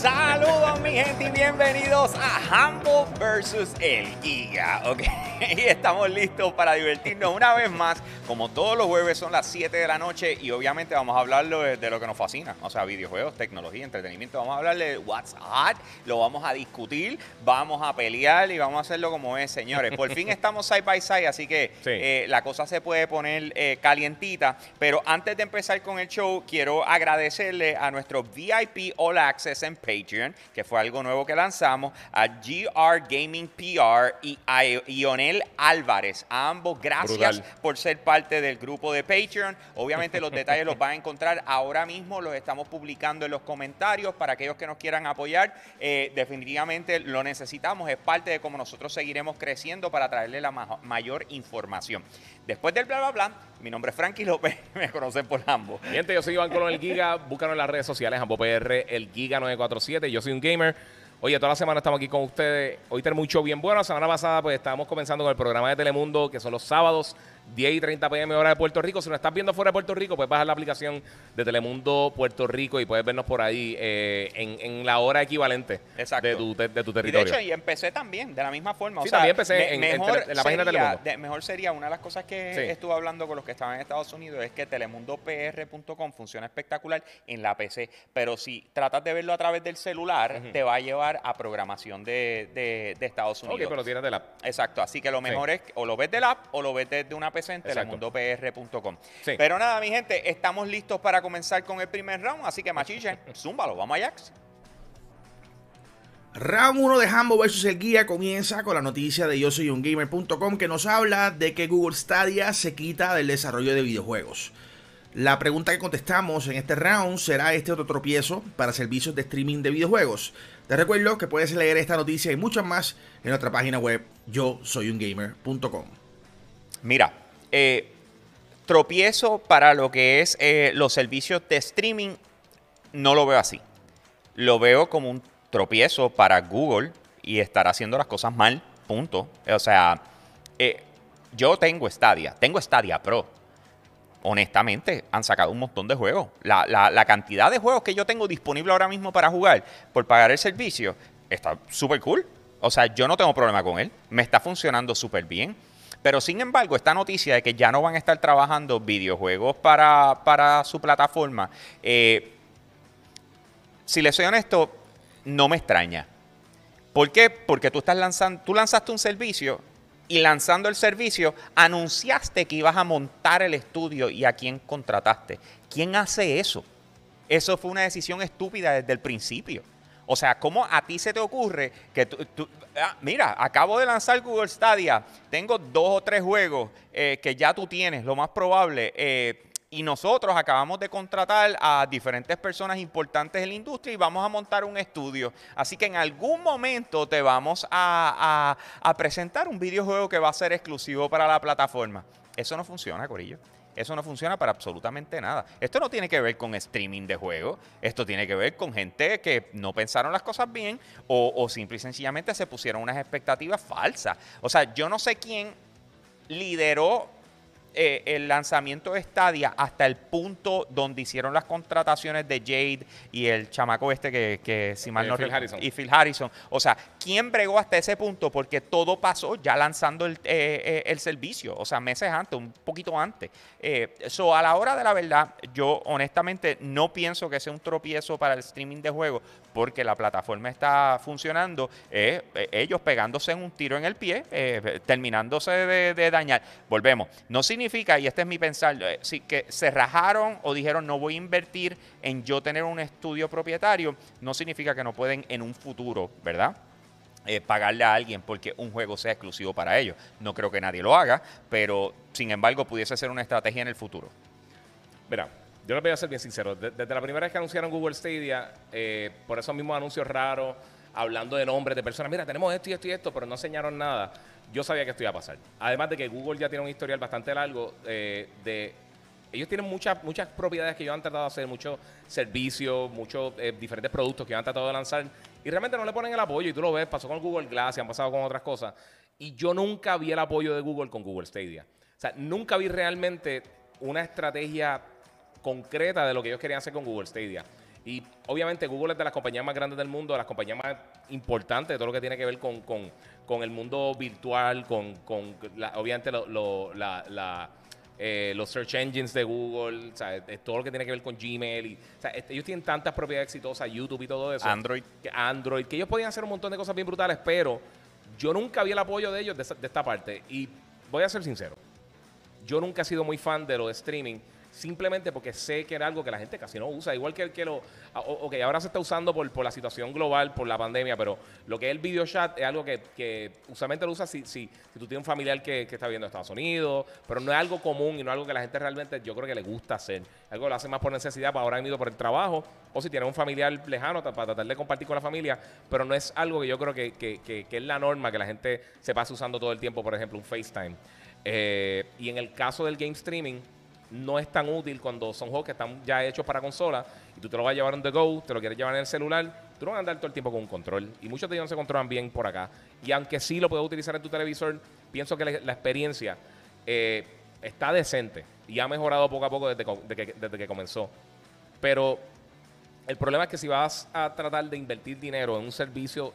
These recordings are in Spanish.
Saludos mi gente y bienvenidos a Humble versus el Giga, ¿ok? Y estamos listos para divertirnos una vez más. Como todos los jueves son las 7 de la noche y obviamente vamos a hablar de, lo que nos fascina, o sea, videojuegos, tecnología, entretenimiento. Vamos a hablar de what's hot, lo vamos a discutir, vamos a pelear y vamos a hacerlo como es, señores. Por fin estamos side by side, así que Sí. eh, la cosa se puede poner eh, calientita. Pero antes de empezar con el show, quiero agradecerle a nuestro VIP All Access en Patreon, que fue algo nuevo que lanzamos, a GR Gaming PR y a Ionel Álvarez. A ambos, gracias Brutal. por ser parte del grupo de Patreon. Obviamente los detalles los van a encontrar ahora mismo, los estamos publicando en los comentarios para aquellos que nos quieran apoyar. Eh, definitivamente lo necesitamos, es parte de cómo nosotros seguiremos creciendo para traerle la ma- mayor información. Después del bla bla bla, mi nombre es Frankie López, me conocen por. Mi gente, yo soy Iván Colón, el Giga. Búscanos en las redes sociales, AmboPR, el Giga947. Yo soy un gamer. Oye, toda la semana estamos aquí con ustedes. Hoy tenemos un bien bueno. La semana pasada, pues estábamos comenzando con el programa de Telemundo, que son los sábados, 10 y 30 pm, hora de Puerto Rico. Si nos estás viendo fuera de Puerto Rico, puedes bajar la aplicación de Telemundo Puerto Rico y puedes vernos por ahí eh, en, en la hora equivalente Exacto. de tu, de, de tu Y de territorio. hecho, y empecé también, de la misma forma. Sí, o sea, también empecé me- en- en mejor tele- en la página de Telemundo. de- mejor sería, una de las cosas que Sí. estuve hablando con los que estaban en Estados Unidos es que telemundopr.com funciona espectacular en la PC, pero si tratas de verlo a través del celular, te va a llevar a programación de, de- Estados ok, Unidos. pero tienes de la. Exacto, así que lo mejor es o lo ves del app o lo ves desde una PC en Exacto. telemundopr.com. Sí. Pero nada, mi gente, estamos listos para comenzar con el primer round, así que machichen, zúmbalo, vamos a Jax. Round 1 de Hambo vs el Guía comienza con la noticia de yo soy un gamer.com que nos habla de que Google Stadia se quita del desarrollo de videojuegos. La pregunta que contestamos en este round será este otro tropiezo para servicios de streaming de videojuegos. Te recuerdo que puedes leer esta noticia y muchas más en nuestra página web yo soy un gamer.com. Mira, eh, tropiezo para lo que es eh, los servicios de streaming, no lo veo así. Lo veo como un tropiezo para Google y estar haciendo las cosas mal, punto. O sea, eh, yo tengo Stadia, tengo Stadia Pro. Honestamente, han sacado un montón de juegos. La, la- la cantidad de juegos que yo tengo disponible ahora mismo para jugar por pagar el servicio está súper cool. O sea, yo no tengo problema con él. Me está funcionando súper bien. Pero sin embargo, esta noticia de que ya no van a estar trabajando videojuegos para, para su plataforma, eh, si les soy honesto, no me extraña. ¿Por qué? Porque tú estás lanzando, tú lanzaste un servicio y lanzando el servicio anunciaste que ibas a montar el estudio y a quién contrataste. ¿Quién hace eso? Eso fue una decisión estúpida desde el principio. O sea, ¿cómo a ti se te ocurre que tú, ah, mira, acabo de lanzar Google Stadia, tengo dos o tres juegos eh, que ya tú tienes, lo más probable, eh, y nosotros acabamos de contratar a diferentes personas importantes en la industria y vamos a montar un estudio. Así que en algún momento te vamos a- a presentar un videojuego que va a ser exclusivo para la plataforma. Eso no funciona, Corillo. Eso no funciona para absolutamente nada. Esto no tiene que ver con streaming de juegos. Esto tiene que ver con gente que no pensaron las cosas bien o, o simple y sencillamente se pusieron unas expectativas falsas. O sea, yo no sé quién lideró eh, el lanzamiento de Stadia hasta el punto donde hicieron las contrataciones de Jade y el chamaco este que, que si mal Eh, no Phil Harrison. y Phil Harrison. O sea, ¿quién bregó hasta ese punto? Porque todo pasó ya lanzando el, eh, el servicio, o sea, meses antes, un poquito antes. Eh, so, a la hora de la verdad, yo honestamente no pienso que sea un tropiezo para el streaming de juegos, porque la plataforma está funcionando, ellos pegándose en un tiro en el pie, terminándose de, de dañar. Volvemos. No significa, y este es mi pensar, eh, sí, que se rajaron o dijeron no voy a invertir en yo tener un estudio propietario, no significa que no pueden en un futuro, ¿verdad? eh, pagarle a alguien porque un juego sea exclusivo para ellos. No creo que nadie lo haga, pero sin embargo pudiese ser una estrategia en el futuro. Mira, yo les voy a ser bien sincero. De- Desde la primera vez que anunciaron Google Stadia, eh, por esos mismos anuncios raros, hablando de nombres de personas, mira, tenemos esto y esto y esto, pero no enseñaron nada, yo sabía que esto iba a pasar. Además de que Google ya tiene un historial bastante largo eh, de... Ellos tienen muchas, muchas propiedades que ellos han tratado de hacer, muchos servicios, muchos eh, diferentes productos que ellos han tratado de lanzar y realmente no le ponen el apoyo. Y tú lo ves, pasó con Google Glass y han pasado con otras cosas. Y yo nunca vi el apoyo de Google con Google Stadia. O sea, nunca vi realmente una estrategia concreta de lo que ellos querían hacer con Google Stadia. Y obviamente Google es de las compañías más grandes del mundo, de las compañías más importantes de todo lo que tiene que ver con, con, con el mundo virtual, con, con la- obviamente lo- lo- la- la, eh, los search engines de Google, eh, todo lo que tiene que ver con Gmail. Y, este- ellos tienen tantas propiedades exitosas, YouTube y todo eso. Android. que Android, que ellos podían hacer un montón de cosas bien brutales, pero yo nunca vi el apoyo de ellos de, de esta parte. Y voy a ser sincero, yo nunca he sido muy fan de lo de streaming, simplemente porque sé que era algo que la gente casi no usa, igual que, que lo... ah, Ok, ahora se está usando por, por la situación global, por la pandemia, pero lo que es el video chat es algo que, que usualmente lo usas si, si, si tú tienes un familiar que, que está viendo Estados Unidos, pero no es algo común y no algo que la gente realmente yo creo que le gusta hacer. Algo que lo hace más por necesidad, para ahora han ido por el trabajo, o si tienes un familiar lejano para tratar de compartir con la familia, pero no es algo que yo creo que, que- que- que es la norma, que la gente se pase usando todo el tiempo, por ejemplo, un FaceTime. Eh, y en el caso del game streaming, no es tan útil cuando son juegos que están ya hechos para consola y tú te lo vas a llevar on the go, te lo quieres llevar en el celular, tú no vas a andar todo el tiempo con un control. Y muchos de ellos no se controlan bien por acá. Y aunque sí lo puedes utilizar en tu televisor, pienso que la, experiencia eh, está decente y ha mejorado poco a poco desde, que, desde que comenzó. Pero el problema es que si vas a tratar de invertir dinero en un servicio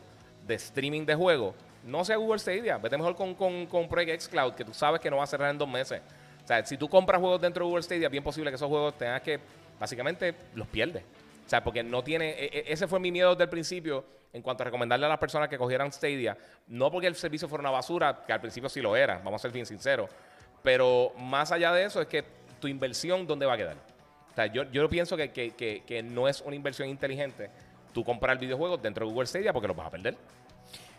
de streaming de juegos, no sea Google Stadia. Vete mejor con, con, con Project Xcloud, que tú sabes que no va a cerrar en dos meses. O sea, si tú compras juegos dentro de Google Stadia, es bien posible que esos juegos tengas que, básicamente, los pierdes. O sea, porque no tiene. e- e- Ese fue mi miedo desde el principio en cuanto a recomendarle a las personas que cogieran Stadia. No porque el servicio fuera una basura, que al principio sí lo era, vamos a ser bien sinceros. Pero más allá de eso, es que tu inversión, ¿dónde va a quedar? O sea, yo, yo pienso que, que, que, que no es una inversión inteligente tú comprar videojuegos dentro de Google Stadia porque los vas a perder.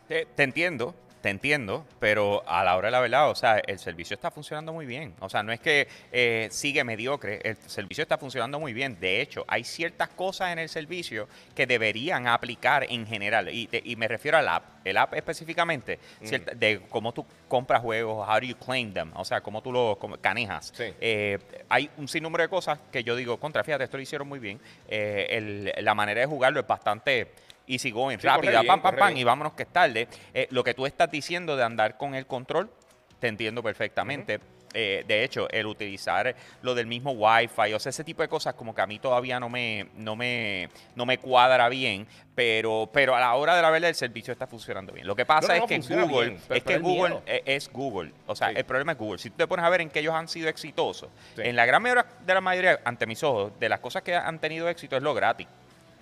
Te, te entiendo, te entiendo, pero a la hora de la verdad, o sea, el servicio está funcionando muy bien. O sea, no es que eh, sigue mediocre, el servicio está funcionando muy bien. De hecho, hay ciertas cosas en el servicio que deberían aplicar en general. Y, me refiero al app. El app específicamente, cierta- de cómo tú compras juegos, how do you claim them, o sea, cómo tú los canejas. Sí. Eh, hay un sinnúmero de cosas que yo digo, contra, fíjate, esto lo hicieron muy bien. Eh, el- la manera de jugarlo es bastante easy going, Sí, rápida, pam, pam, pam, y vámonos que es tarde. Eh, lo que tú estás diciendo de andar con el control, te entiendo perfectamente. Eh, de hecho, el utilizar lo del mismo Wi-Fi, o sea, ese tipo de cosas como que a mí todavía no me, no me, no me cuadra bien, pero, pero a la hora de la verdad el servicio está funcionando bien. Lo que pasa No, es no, que Google, bien, es que Google miedo. es Google, o sea, Sí. el problema es Google. Si tú te pones a ver en que ellos han sido exitosos, Sí. en la gran mayoría de la mayoría, ante mis ojos, de las cosas que han tenido éxito es lo gratis.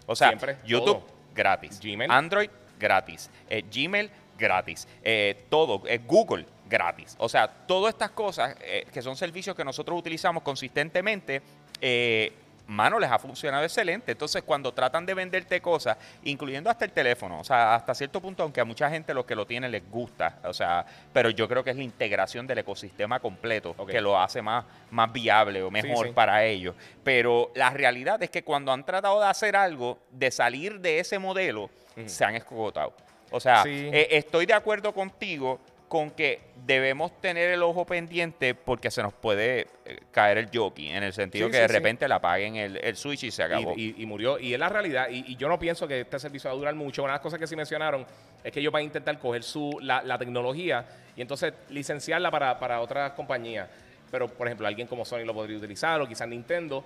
O sea, Siempre, YouTube todo. Gratis, Gmail. Android gratis, eh, Gmail gratis, eh, todo, eh, Google gratis. O sea, todas estas cosas eh, que son servicios que nosotros utilizamos consistentemente, eh, mano, les ha funcionado excelente. Entonces, cuando tratan de venderte cosas, incluyendo hasta el teléfono, o sea, hasta cierto punto, aunque a mucha gente lo que lo tiene les gusta, o sea, pero yo creo que es la integración del ecosistema completo que lo hace más, más viable o mejor sí. para ellos. Pero la realidad es que cuando han tratado de hacer algo, de salir de ese modelo, se han escogotado. O sea, Sí. eh, estoy de acuerdo contigo con que debemos tener el ojo pendiente porque se nos puede eh, caer el jockey, en el sentido Sí, que sí, de sí. repente le apaguen el, el switch y se acabó. Y, y- y murió. Y es la realidad. Y, y yo no pienso que este servicio va a durar mucho. Una de las cosas que sí mencionaron es que ellos van a intentar coger su, la, la tecnología y entonces licenciarla para, para otras compañías. Pero, por ejemplo, alguien como Sony lo podría utilizar o quizás Nintendo.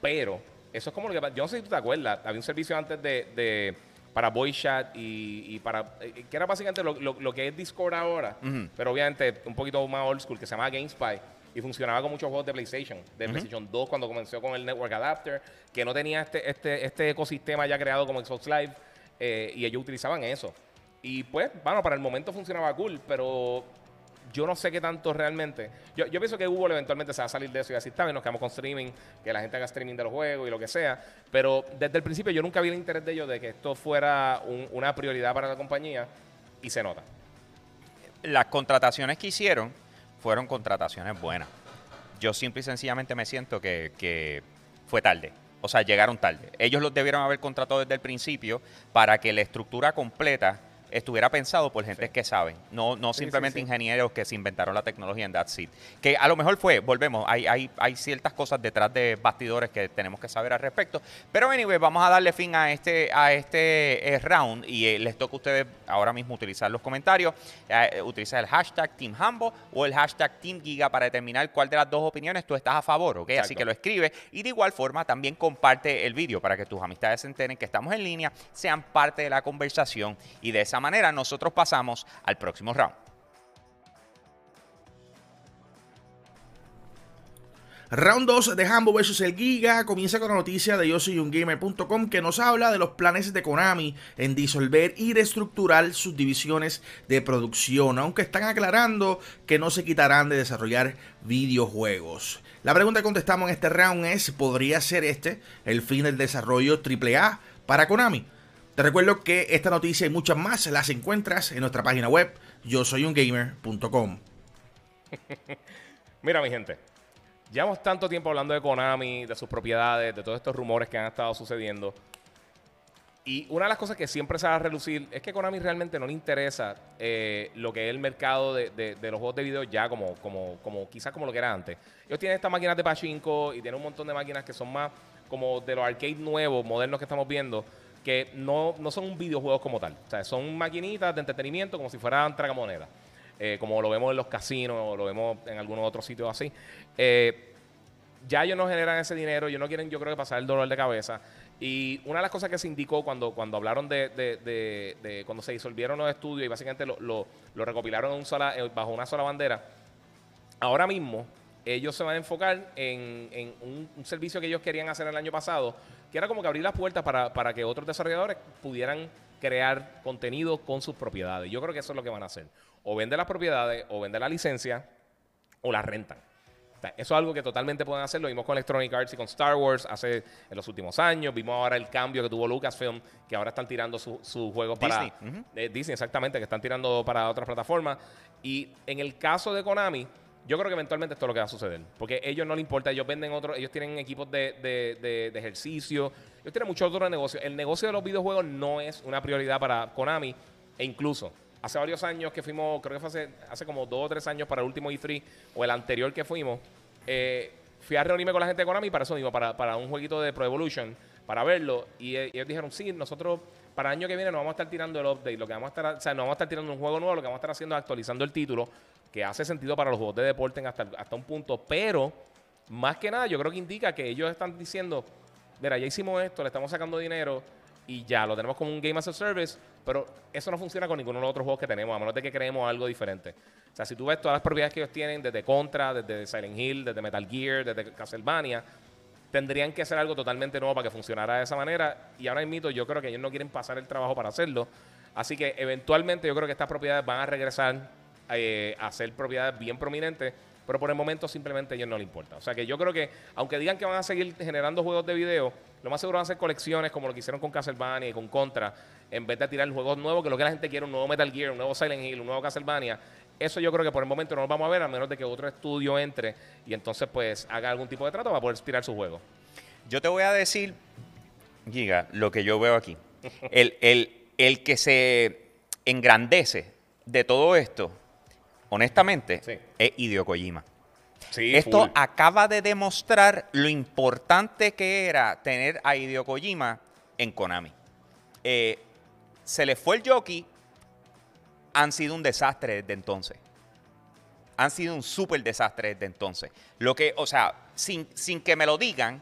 Pero eso es como lo que Yo no sé si tú te acuerdas. Había un servicio antes de... de- para voice chat y, y para eh, que era básicamente lo, lo- lo que es Discord ahora, Ujú. pero obviamente un poquito más old school que se llamaba GameSpy y funcionaba con muchos juegos de PlayStation, de PlayStation 2 cuando comenzó con el Network Adapter, que no tenía este, este, este ecosistema ya creado como Xbox Live eh, y ellos utilizaban eso. Y pues, bueno, para el momento funcionaba cool, pero yo no sé qué tanto realmente. Yo, pienso que Google eventualmente se va a salir de eso y así está, y nos quedamos con streaming, que la gente haga streaming de los juegos y lo que sea. Pero desde el principio yo nunca vi el interés de ellos de que esto fuera un- una prioridad para la compañía y se nota. Las contrataciones que hicieron fueron contrataciones buenas. Yo simple y sencillamente me siento que fue tarde. O sea, llegaron tarde. Ellos los debieron haber contratado desde el principio para que la estructura completa estuviera pensado por gente que saben, no, no simplemente sí, sí. ingenieros que se inventaron la tecnología en That's It. Que a lo mejor fue, volvemos, hay, hay, hay ciertas cosas detrás de bastidores que tenemos que saber al respecto. Pero anyway, vamos a darle fin a este, a este eh, round y eh, les toca a ustedes ahora mismo utilizar los comentarios, eh, utilizar el hashtag Team Hambo o el hashtag Team Giga para determinar cuál de las dos opiniones tú estás a favor, ¿ok? Así que lo escribe y de igual forma también comparte el vídeo para que tus amistades se enteren que estamos en línea, sean parte de la conversación y de esa manera nosotros pasamos al próximo round. Round 2 de Hambo vs el Giga comienza con la noticia de yo que nos habla de los planes de Konami en disolver y reestructurar sus divisiones de producción, aunque están aclarando que no se quitarán de desarrollar videojuegos. La pregunta que contestamos en este round es, ¿podría ser este el fin del desarrollo AAA para Konami? Te recuerdo que esta noticia y muchas más las encuentras en nuestra página web yo soy un gamer.com. Mira, mi gente. Llevamos tanto tiempo hablando de Konami, de sus propiedades, de todos estos rumores que han estado sucediendo. Y una de las cosas que siempre se va a relucir es que Konami realmente no le interesa eh, lo que es el mercado de, los juegos de video ya como, como, como quizás como lo que era antes. Ellos tienen estas máquinas de pachinko y tienen un montón de máquinas que son más como de los arcades nuevos, modernos que estamos viendo, que no, no son un videojuego como tal. O sea, son maquinitas de entretenimiento como si fueran tragamonedas. Eh, como lo vemos en los casinos o lo vemos en algunos otros sitios así. Eh, ya ellos no generan ese dinero, ellos no quieren, yo creo que pasar el dolor de cabeza. Y una de las cosas que se indicó cuando, cuando hablaron de, de- de- de- cuando se disolvieron los estudios y básicamente lo, lo- recopilaron eh, bajo una sola bandera, ahora mismo ellos se van a enfocar en, en un servicio que ellos querían hacer el año pasado, que era como que abrir las puertas para, para que otros desarrolladores pudieran crear contenido con sus propiedades. Yo creo que eso es lo que van a hacer. O vender las propiedades, o vender la licencia, o la rentan. Eso es algo que totalmente pueden hacer. Lo vimos con Electronic Arts y con Star Wars hace en los últimos años. Vimos ahora el cambio que tuvo Lucasfilm, que ahora están tirando su- sus juegos para eh, Disney, exactamente, que están tirando para otras plataformas. Y en el caso de Konami, yo creo que eventualmente esto es lo que va a suceder. Porque ellos no les importa, ellos venden otros, ellos tienen equipos de, de- de- de ejercicio, ellos tienen muchos otros negocios. El negocio de los videojuegos no es una prioridad para Konami. E incluso, hace varios años que fuimos, creo que fue hace, hace como dos o tres años para el último E3, o el anterior que fuimos, eh, fui a reunirme con la gente de Konami para eso mismo, para, para un jueguito de Pro Evolution, para verlo. Y eh, ellos dijeron, sí, nosotros para el año que viene no vamos a estar tirando el update, lo que vamos a estar, o sea, no vamos a estar tirando un juego nuevo, lo que vamos a estar haciendo es actualizando el título, que hace sentido para los juegos de deporte hasta, hasta un punto, pero más que nada yo creo que indica que ellos están diciendo, mira, ya hicimos esto, le estamos sacando dinero y ya lo tenemos como un Game as a Service, pero eso no funciona con ninguno de los otros juegos que tenemos, a menos de que creemos algo diferente. O sea, si tú ves todas las propiedades que ellos tienen, desde Contra, desde Silent Hill, desde Metal Gear, desde Castlevania, tendrían que hacer algo totalmente nuevo para que funcionara de esa manera. Y ahora mismo yo creo que ellos no quieren pasar el trabajo para hacerlo. Así que eventualmente yo creo que estas propiedades van a regresar eh, a ser propiedades bien prominentes, pero por el momento simplemente a ellos no les importa. O sea que yo creo que, aunque digan que van a seguir generando juegos de video, lo más seguro van a ser colecciones como lo que hicieron con Castlevania y con Contra, en vez de tirar juegos nuevos, que lo que la gente quiere, un nuevo Metal Gear, un nuevo Silent Hill, un nuevo Castlevania. Eso yo creo que por el momento no lo vamos a ver, a menos de que otro estudio entre y entonces pues haga algún tipo de trato para poder tirar su juego. Yo te voy a decir, Giga, lo que yo veo aquí. El, el- el que se engrandece de todo esto, honestamente, Sí. es Hideo Kojima. Sí, Esto full. acaba de demostrar lo importante que era tener a Hideo Kojima en Konami. Eh, se le fue el jockey, han sido un desastre desde entonces. Han sido un súper desastre desde entonces. Lo que, o sea, sin, sin que me lo digan,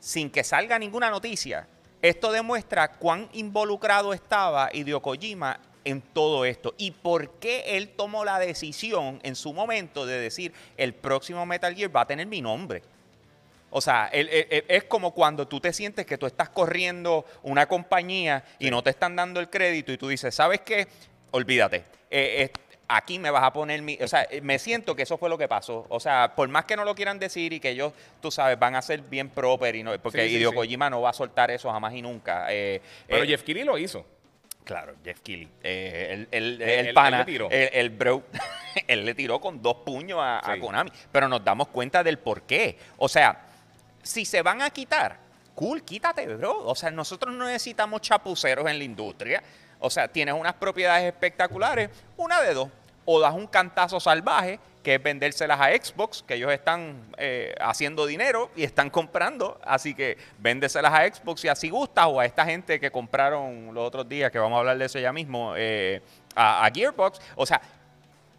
sin que salga ninguna noticia, esto demuestra cuán involucrado estaba Hideo Kojima en todo esto y por qué él tomó la decisión en su momento de decir el próximo Metal Gear va a tener mi nombre. O sea, él- él- él- es como cuando tú te sientes que tú estás corriendo una compañía y no te están dando el crédito y tú dices, ¿sabes qué? Olvídate. Eh, eh, aquí me vas a poner mi... O sea, eh, me siento que eso fue lo que pasó. O sea, por más que no lo quieran decir y que ellos, tú sabes, van a ser bien proper y no... Porque Sí, sí, Hideo sí. Kojima no va a soltar eso jamás y nunca. Eh, Pero Jeff Keighley lo hizo. Claro, Jeff Keighley. Eh, el, el- pana, él le tiró. el, bro, él le tiró con dos puños a, a. Konami. Pero nos damos cuenta del por qué. O sea, si se van a quitar, cool, quítate, bro. O sea, nosotros no necesitamos chapuceros en la industria. O sea, tienes unas propiedades espectaculares, una de dos. O das un cantazo salvaje, que es vendérselas a Xbox, que ellos están eh, haciendo dinero y están comprando. Así que véndeselas a Xbox y así gusta, o a esta gente que compraron los otros días, que vamos a hablar de eso ya mismo, eh, a, a Gearbox. O sea,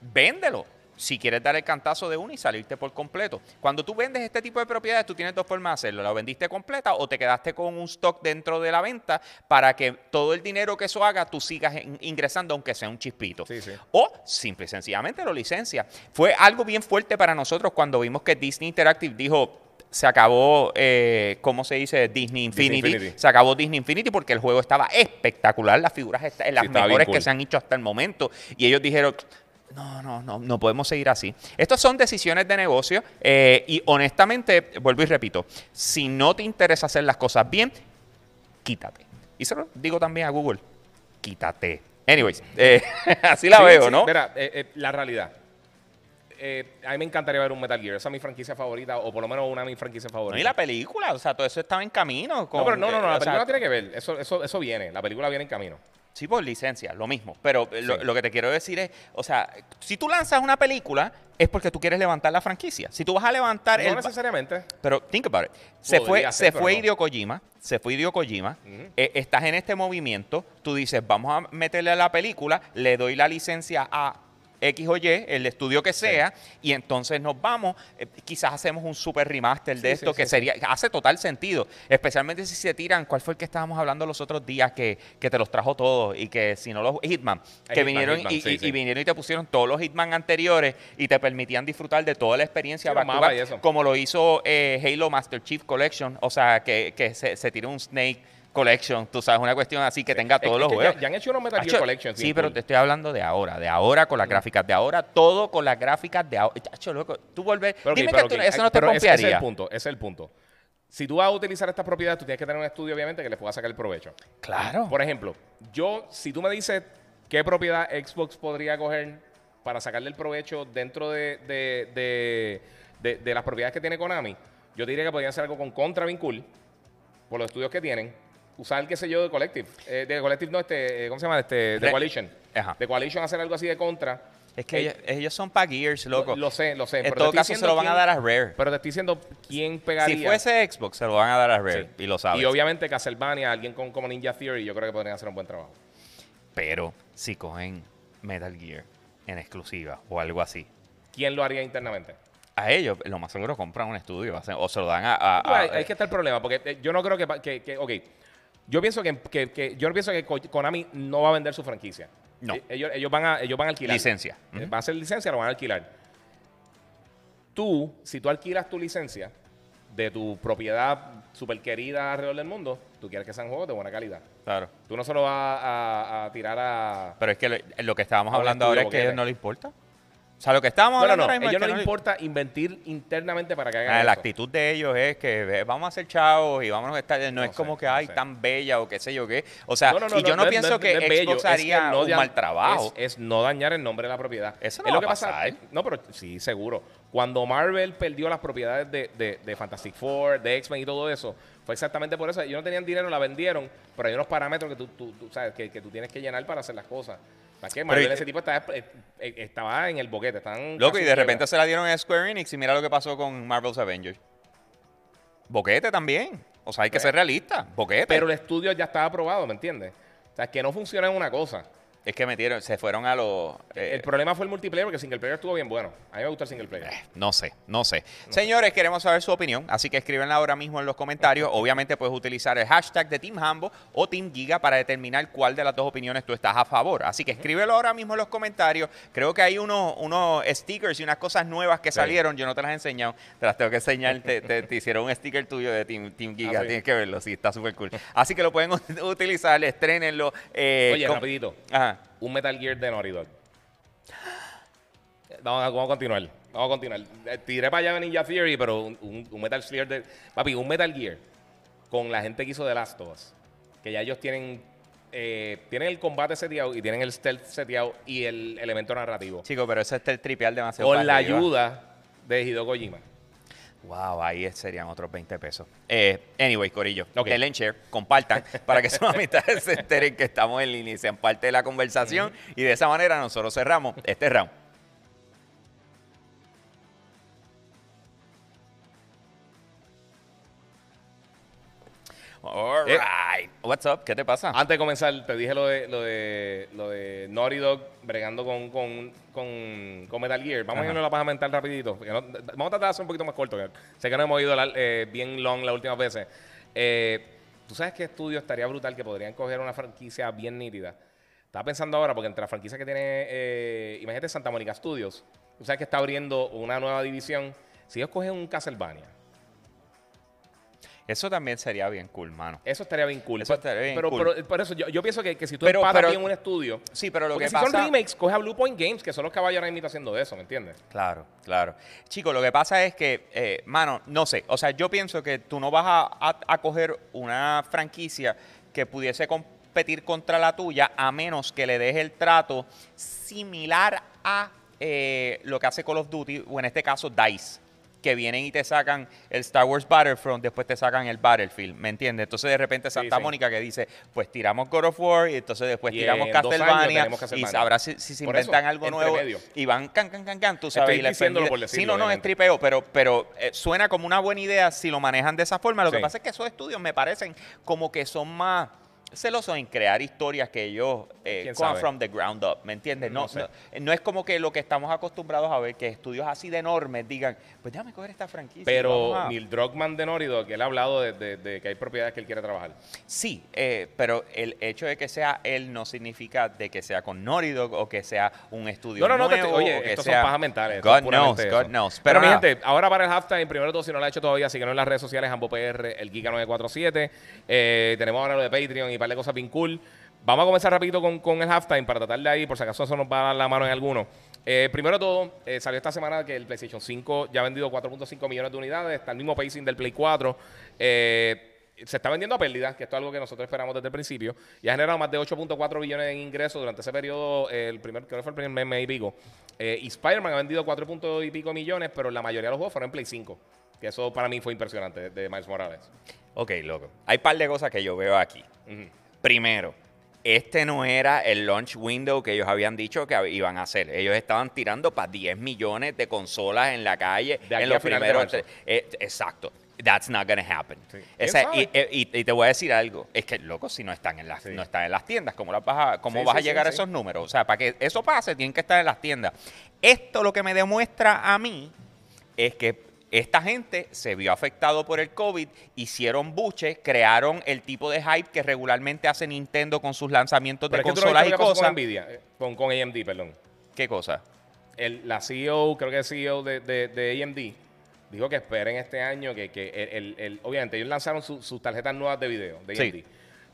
véndelo si quieres dar el cantazo de uno y salirte por completo. Cuando tú vendes este tipo de propiedades, tú tienes dos formas de hacerlo. La vendiste completa o te quedaste con un stock dentro de la venta para que todo el dinero que eso haga, tú sigas in- ingresando, aunque sea un chispito. Sí, sí. O simple y sencillamente lo licencia. Fue algo bien fuerte para nosotros cuando vimos que Disney Interactive dijo. Se acabó, eh, ¿cómo se dice? Disney Infinity. Infinity. Se acabó Disney Infinity porque el juego estaba espectacular. Las figuras están las mejores que cool. se han hecho hasta el momento. Y ellos dijeron, no, no, no, no podemos seguir así. Estas son decisiones de negocio eh, y honestamente, vuelvo y repito, si no te interesa hacer las cosas bien, quítate. Y se lo digo también a Google, quítate. Anyways, eh, así la Sí, veo, sí, ¿no? Mira, eh, la realidad. Eh, a mí me encantaría ver un Metal Gear. Esa es mi franquicia favorita, o por lo menos una de mis franquicias No, favoritas. y la película, o sea, todo eso estaba en camino. Con, no, pero no, no, no, la sea, película tiene que ver. Eso, eso, eso viene. La película viene en camino. Sí, por licencia, lo mismo. Pero eh, lo, que te quiero decir es, o sea, si tú lanzas una película, es porque tú quieres levantar la franquicia. Si tú vas a levantar No el... necesariamente. Pero think about it. Se Podría fue, ser, se fue no. Hideo Kojima, se fue Hideo Kojima. Ujú. eh, estás en este movimiento, tú dices, vamos a meterle a la película, le doy la licencia a X o Y, el estudio que sea, y entonces nos vamos, eh, quizás hacemos un super remaster de Sí, esto sí, que sería, hace total sentido, especialmente si se tiran, ¿cuál fue el que estábamos hablando los otros días que, que te los trajo todos y que si no los Hitman, que Hitman, vinieron Hitman, y, vinieron y te pusieron todos los Hitman anteriores y te permitían disfrutar de toda la experiencia back back, como lo hizo eh, Halo Master Chief Collection, o sea, que, que se, se tiró un Snake Collection, tú sabes, una cuestión así que tenga todos es los que juegos. Ya, ya han hecho unos Metal Gear Acho, Collections. Sí, bien pero cool. te estoy hablando de ahora, de ahora con las gráficas de ahora, todo con las gráficas de ahora. Acho, loco, tú Pero, ok, dime pero, que tú- eso no te pero ese- es confiaría. el punto, ese es el punto. Si tú vas a utilizar estas propiedades, tú tienes que tener un estudio, obviamente, que le pueda sacar el provecho. Claro. Por ejemplo, yo, si tú me dices qué propiedad Xbox podría coger para sacarle el provecho dentro de, de, de- de- las propiedades que tiene Konami, yo diría que podrían hacer algo con Contra bien cool, por los estudios que tienen. Usar, qué sé yo, de Collective. Eh, de Collective no, este, eh, ¿cómo se llama? Este, de Coalition. Ajá. De Coalition hacer algo así de Contra. Es que Eh, ellos, ellos son para Gears, loco. Lo, lo sé, lo sé. en pero todo caso, se lo van a dar a Rare. Pero te estoy diciendo quién pegaría. Si fuese Xbox, se lo van a dar a Rare, Sí. y lo sabes. Y obviamente Castlevania, alguien con, como Ninja Theory, yo creo que podrían hacer un buen trabajo. Pero si cogen Metal Gear en exclusiva o algo así, ¿Quién lo haría internamente? a ellos lo más seguro compran un estudio hacen- o se lo dan a... a- es que está el problema, porque eh, yo no creo que, que, que- ok, yo pienso que, que- que- yo pienso que Ko- Konami no va a vender su franquicia. No. Eh, Ellos, ellos van a, ellos van a alquilar. Licencia. Ujú. Va a ser licencia, lo van a alquilar. Tú, si tú alquilas tu licencia de tu propiedad super querida alrededor del mundo, tú quieres que sean juegos de buena calidad. Claro. Tú no solo vas a, a tirar a... Pero es que lo, lo que estábamos hablando ahora es que a ellos no les importa. O sea, lo que estábamos No, no, hablando no. es ellos no les le- importa invertir internamente para que hagan Ah, eso. la actitud de ellos es que vamos a ser chavos y vámonos a estar. No, No es sé, como que no ay sé. tan bella o qué sé yo qué. O sea, No, no, no, y yo no, pienso que Xbox haría no un mal trabajo. Es, no dañar el nombre de la propiedad. Eso no es va lo que pasa. pasar. No, pero sí, seguro. Cuando Marvel perdió las propiedades de, de- de Fantastic Four, de X-Men y todo eso, fue exactamente por eso. Ellos no tenían dinero, la vendieron, pero hay unos parámetros que tú, tú- tú sabes que, que tú tienes que llenar para hacer las cosas. ¿Para qué? Marvel, ese tipo estaba, eh, eh, estaba en el boquete. Loco, y de en repente quiebra. se la dieron a Square Enix y mira lo que pasó con Marvel's Avengers. Boquete también. O sea, hay que Pues, ser realista. Boquete. Pero el estudio ya estaba aprobado, ¿me entiendes? O sea, que no funciona en una cosa. Es que metieron, se fueron a los. eh, el problema fue el multiplayer, porque el single player estuvo bien bueno. A mí me gusta el single player. No sé, no sé. Señores, queremos saber su opinión, así que escríbenla ahora mismo en los comentarios. Obviamente puedes utilizar el hashtag de Team Hambo o Team Giga para determinar cuál de las dos opiniones tú estás a favor. Así que escríbelo ahora mismo en los comentarios. Creo que hay unos, unos stickers y unas cosas nuevas que Sí. salieron. Yo no te las he enseñado, te las tengo que enseñar. Te, te- te hicieron un sticker tuyo de Team, Team Giga, Ah, sí. tienes que verlo, sí, está súper cool. Así que lo pueden ut- utilizar, estrenenlo. eh, Oye, con- rapidito. Ajá. Un Metal Gear de Naughty Dog. Vamos a, vamos a continuar. Vamos a continuar. Eh, Tiré para allá Ninja Theory, pero un, un- un Metal Gear de. Papi, un Metal Gear con la gente que hizo The Last of Us. Que ya ellos tienen. eh, tienen el combate seteado y tienen el stealth seteado y el elemento narrativo. Chico, pero ese es el tripear demasiado. Con la ayuda de Hideo Kojima. Wow, ahí serían otros 20 pesos. Eh, anyway, Corillo, Ok. denle en share, compartan para que sus amistades se enteren que estamos en línea y sean parte de la conversación. Y de esa manera nosotros cerramos este round. All Eh. right. What's up? ¿Qué te pasa? Antes de comenzar, te dije lo de, lo de, lo de Naughty Dog bregando con, con, con, con Metal Gear. Vamos a Ajá. irnos a la paja mental rapidito. no- vamos a tratar de hacer un poquito más corto. sé que no hemos ido la- eh, bien long las últimas veces. Eh, ¿Tú sabes qué estudio estaría brutal que podrían coger una franquicia bien nítida? Estaba pensando ahora, porque entre las franquicias que tiene, imagínate Santa Mónica Studios, tú sabes que está abriendo una nueva división. Si ellos cogen un Castlevania, Eso también sería bien cool, mano. eso estaría bien cool. Eso estaría bien pero, cool. pero por eso yo, yo pienso que, que si tú Pero- empatas pero- bien un estudio, Sí, pero lo que si pasa... son remakes, coge a Blue Point Games, que son los caballos ahora mismo haciendo eso, ¿me entiendes? Claro, claro. Chicos, lo que pasa es que, eh, mano, no sé, o sea, yo pienso que tú no vas a, a- a coger una franquicia que pudiese competir contra la tuya a menos que le des el trato similar a eh, lo que hace Call of Duty, o en este caso DICE, que vienen y te sacan el Star Wars Battlefront, después te sacan el Battlefield, ¿me entiendes? Entonces de repente Santa sí. Mónica que dice, pues tiramos God of War y entonces después Y tiramos Castlevania y sabrá si, si se Por eso, inventan algo nuevo medio. y van can, can, can, can, tú sabes. Estoy y por decirlo, Sí, no, no, es tripeo, pero, pero eh, suena como una buena idea si lo manejan de esa forma. Lo que pasa es que esos estudios me parecen como que son más celosos en crear historias que ellos eh, ¿Quién come from the ground up, ¿me entiendes? No, No sé. no, no es como que lo que estamos acostumbrados a ver, que estudios así de enormes digan, pues déjame coger esta franquicia. Pero a-". Neil Druckmann de Naughty Dog, que él ha hablado de, de- de que hay propiedades que él quiere trabajar. Sí, eh, pero el hecho de que sea él no significa de que sea con Naughty Dog o que sea un estudio No, no, no, te- nuevo oye, o que estos sea... son pajas mentales. God knows, eso. God knows. Pero, Pero, mi gente, ahora para el halftime, primero todo, si no lo ha hecho todavía, síguenos en las redes sociales, AmboPR, el Giga947. Eh, tenemos ahora lo de Patreon y par de cosas bien cool. Vamos a comenzar rapidito con, el halftime para tratar de ahí, por si acaso eso nos va a dar la mano en alguno. Eh, primero todo, eh, salió esta semana que el PlayStation 5 ya ha vendido 4.5 millones de unidades, está el mismo pacing del Play 4. Eh, se está vendiendo a pérdida, que esto es algo que nosotros esperamos desde el principio, y ha generado más de 8.4 billones en ingresos durante ese periodo, el primer, creo que fue el primer mes, y pico. Y Spider-Man ha vendido 4 puntos y pico millones, pero la mayoría de los juegos fueron en Play 5, que eso para mí fue impresionante, de, Miles Morales. Ok, loco. Hay un par de cosas que yo veo aquí. Primero, este no era el launch window que ellos habían dicho que iban a hacer. Ellos estaban tirando para 10 millones de consolas en la calle De en los primeros. eh, exacto. That's not gonna happen. Sí. Esa- ¿Quién y, y- y te voy a decir algo. Es que, loco, si no están en las, Sí. no están en las tiendas, ¿cómo, las vas a, cómo Sí, vas a llegar a esos números? O sea, para que eso pase, tienen que estar en las tiendas. Esto lo que me demuestra a mí es que esta gente se vio afectado por el COVID, hicieron buches, crearon el tipo de hype que regularmente hace Nintendo con sus lanzamientos Pero de es que tú no consolas viste y lo que pasó cosas. con Nvidia, eh, con, con AMD, perdón. ¿Qué cosa? El, la CEO, creo que el CEO de, de, de AMD, dijo que esperen este año que, que el, el- el- obviamente ellos lanzaron su- sus tarjetas nuevas de video de Sí. AMD.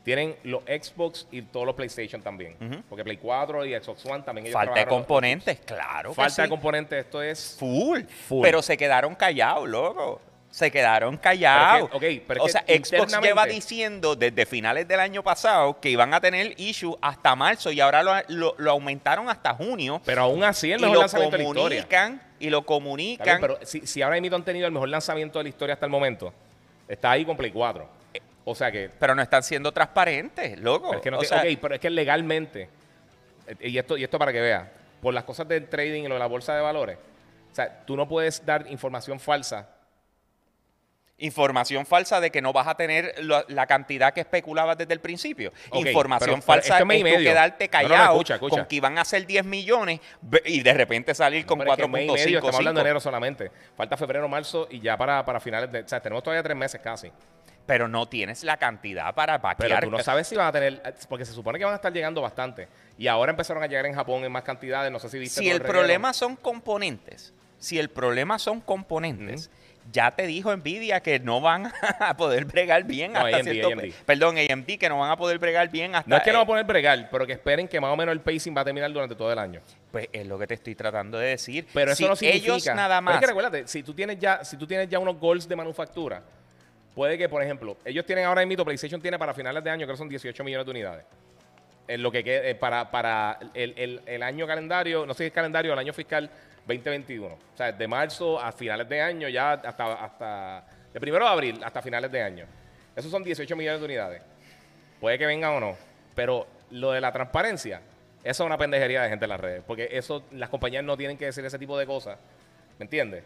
Tienen los Xbox y todos los PlayStation también. Porque Play 4 y Xbox One también ellos Falta de componentes, claro. Falta de componentes, esto es... Full. Full. Pero se quedaron callados, loco. Se quedaron callados. Pero es que- ok, pero es o sea, Xbox lleva diciendo desde finales del año pasado que iban a tener issue hasta marzo y ahora lo, lo- lo aumentaron hasta junio. Pero aún así, el mejor lo lanzamiento de la historia. comunican y lo Está bien, comunican. pero si, si ahora mismo han tenido el mejor lanzamiento de la historia hasta el momento, está ahí con Play 4. O sea que pero no están siendo transparentes, loco. Pero es que no O te- sea, ok, pero es que legalmente, eh, y esto, y esto para que veas, por las cosas del trading y lo de la bolsa de valores, o sea, tú no puedes dar información falsa. Información falsa de que no vas a tener la cantidad que especulabas desde el principio. Ok, Información pero- pero falsa esto es y es tú quedarte No, no, no, callado escucha, escucha. con que iban a ser 10 millones y de repente salir con Pero es que 4.5. estamos hablando de enero solamente. Falta febrero, marzo y ya para, para finales de... O sea, tenemos todavía tres meses casi. Pero no tienes la cantidad para Pero vaquear. tú no sabes si van a tener... Porque se supone que van a estar llegando bastante. Y ahora empezaron a llegar en Japón en más cantidades. No sé si viste si todo el reguero. problema son componentes, si el problema son componentes, ya te dijo Nvidia que no van a poder bregar bien No, hasta AMD, cierto AMD. Perdón, AMD, que no van a poder bregar bien hasta No es que no eh, a poner bregar, pero que esperen que más o menos el pacing va a terminar durante todo el año. Pues es lo que te estoy tratando de decir. Pero eso si no significa. ellos nada Pero más. es que recuérdate, si tú tienes ya, si tú tienes ya unos goals de manufactura, puede que, por ejemplo, ellos tienen ahora mismo, PlayStation tiene para finales de año, creo que son 18 millones de unidades. en lo que eh, para, para el, el- el año calendario, no sé si es calendario, el año fiscal 2021. O sea, de marzo a finales de año, ya hasta, hasta de primero de abril hasta finales de año. Esos son 18 millones de unidades. Puede que vengan o no. Pero lo de la transparencia, eso es una pendejería de gente en las redes. Porque eso, las compañías no tienen que decir ese tipo de cosas. ¿Me entiendes?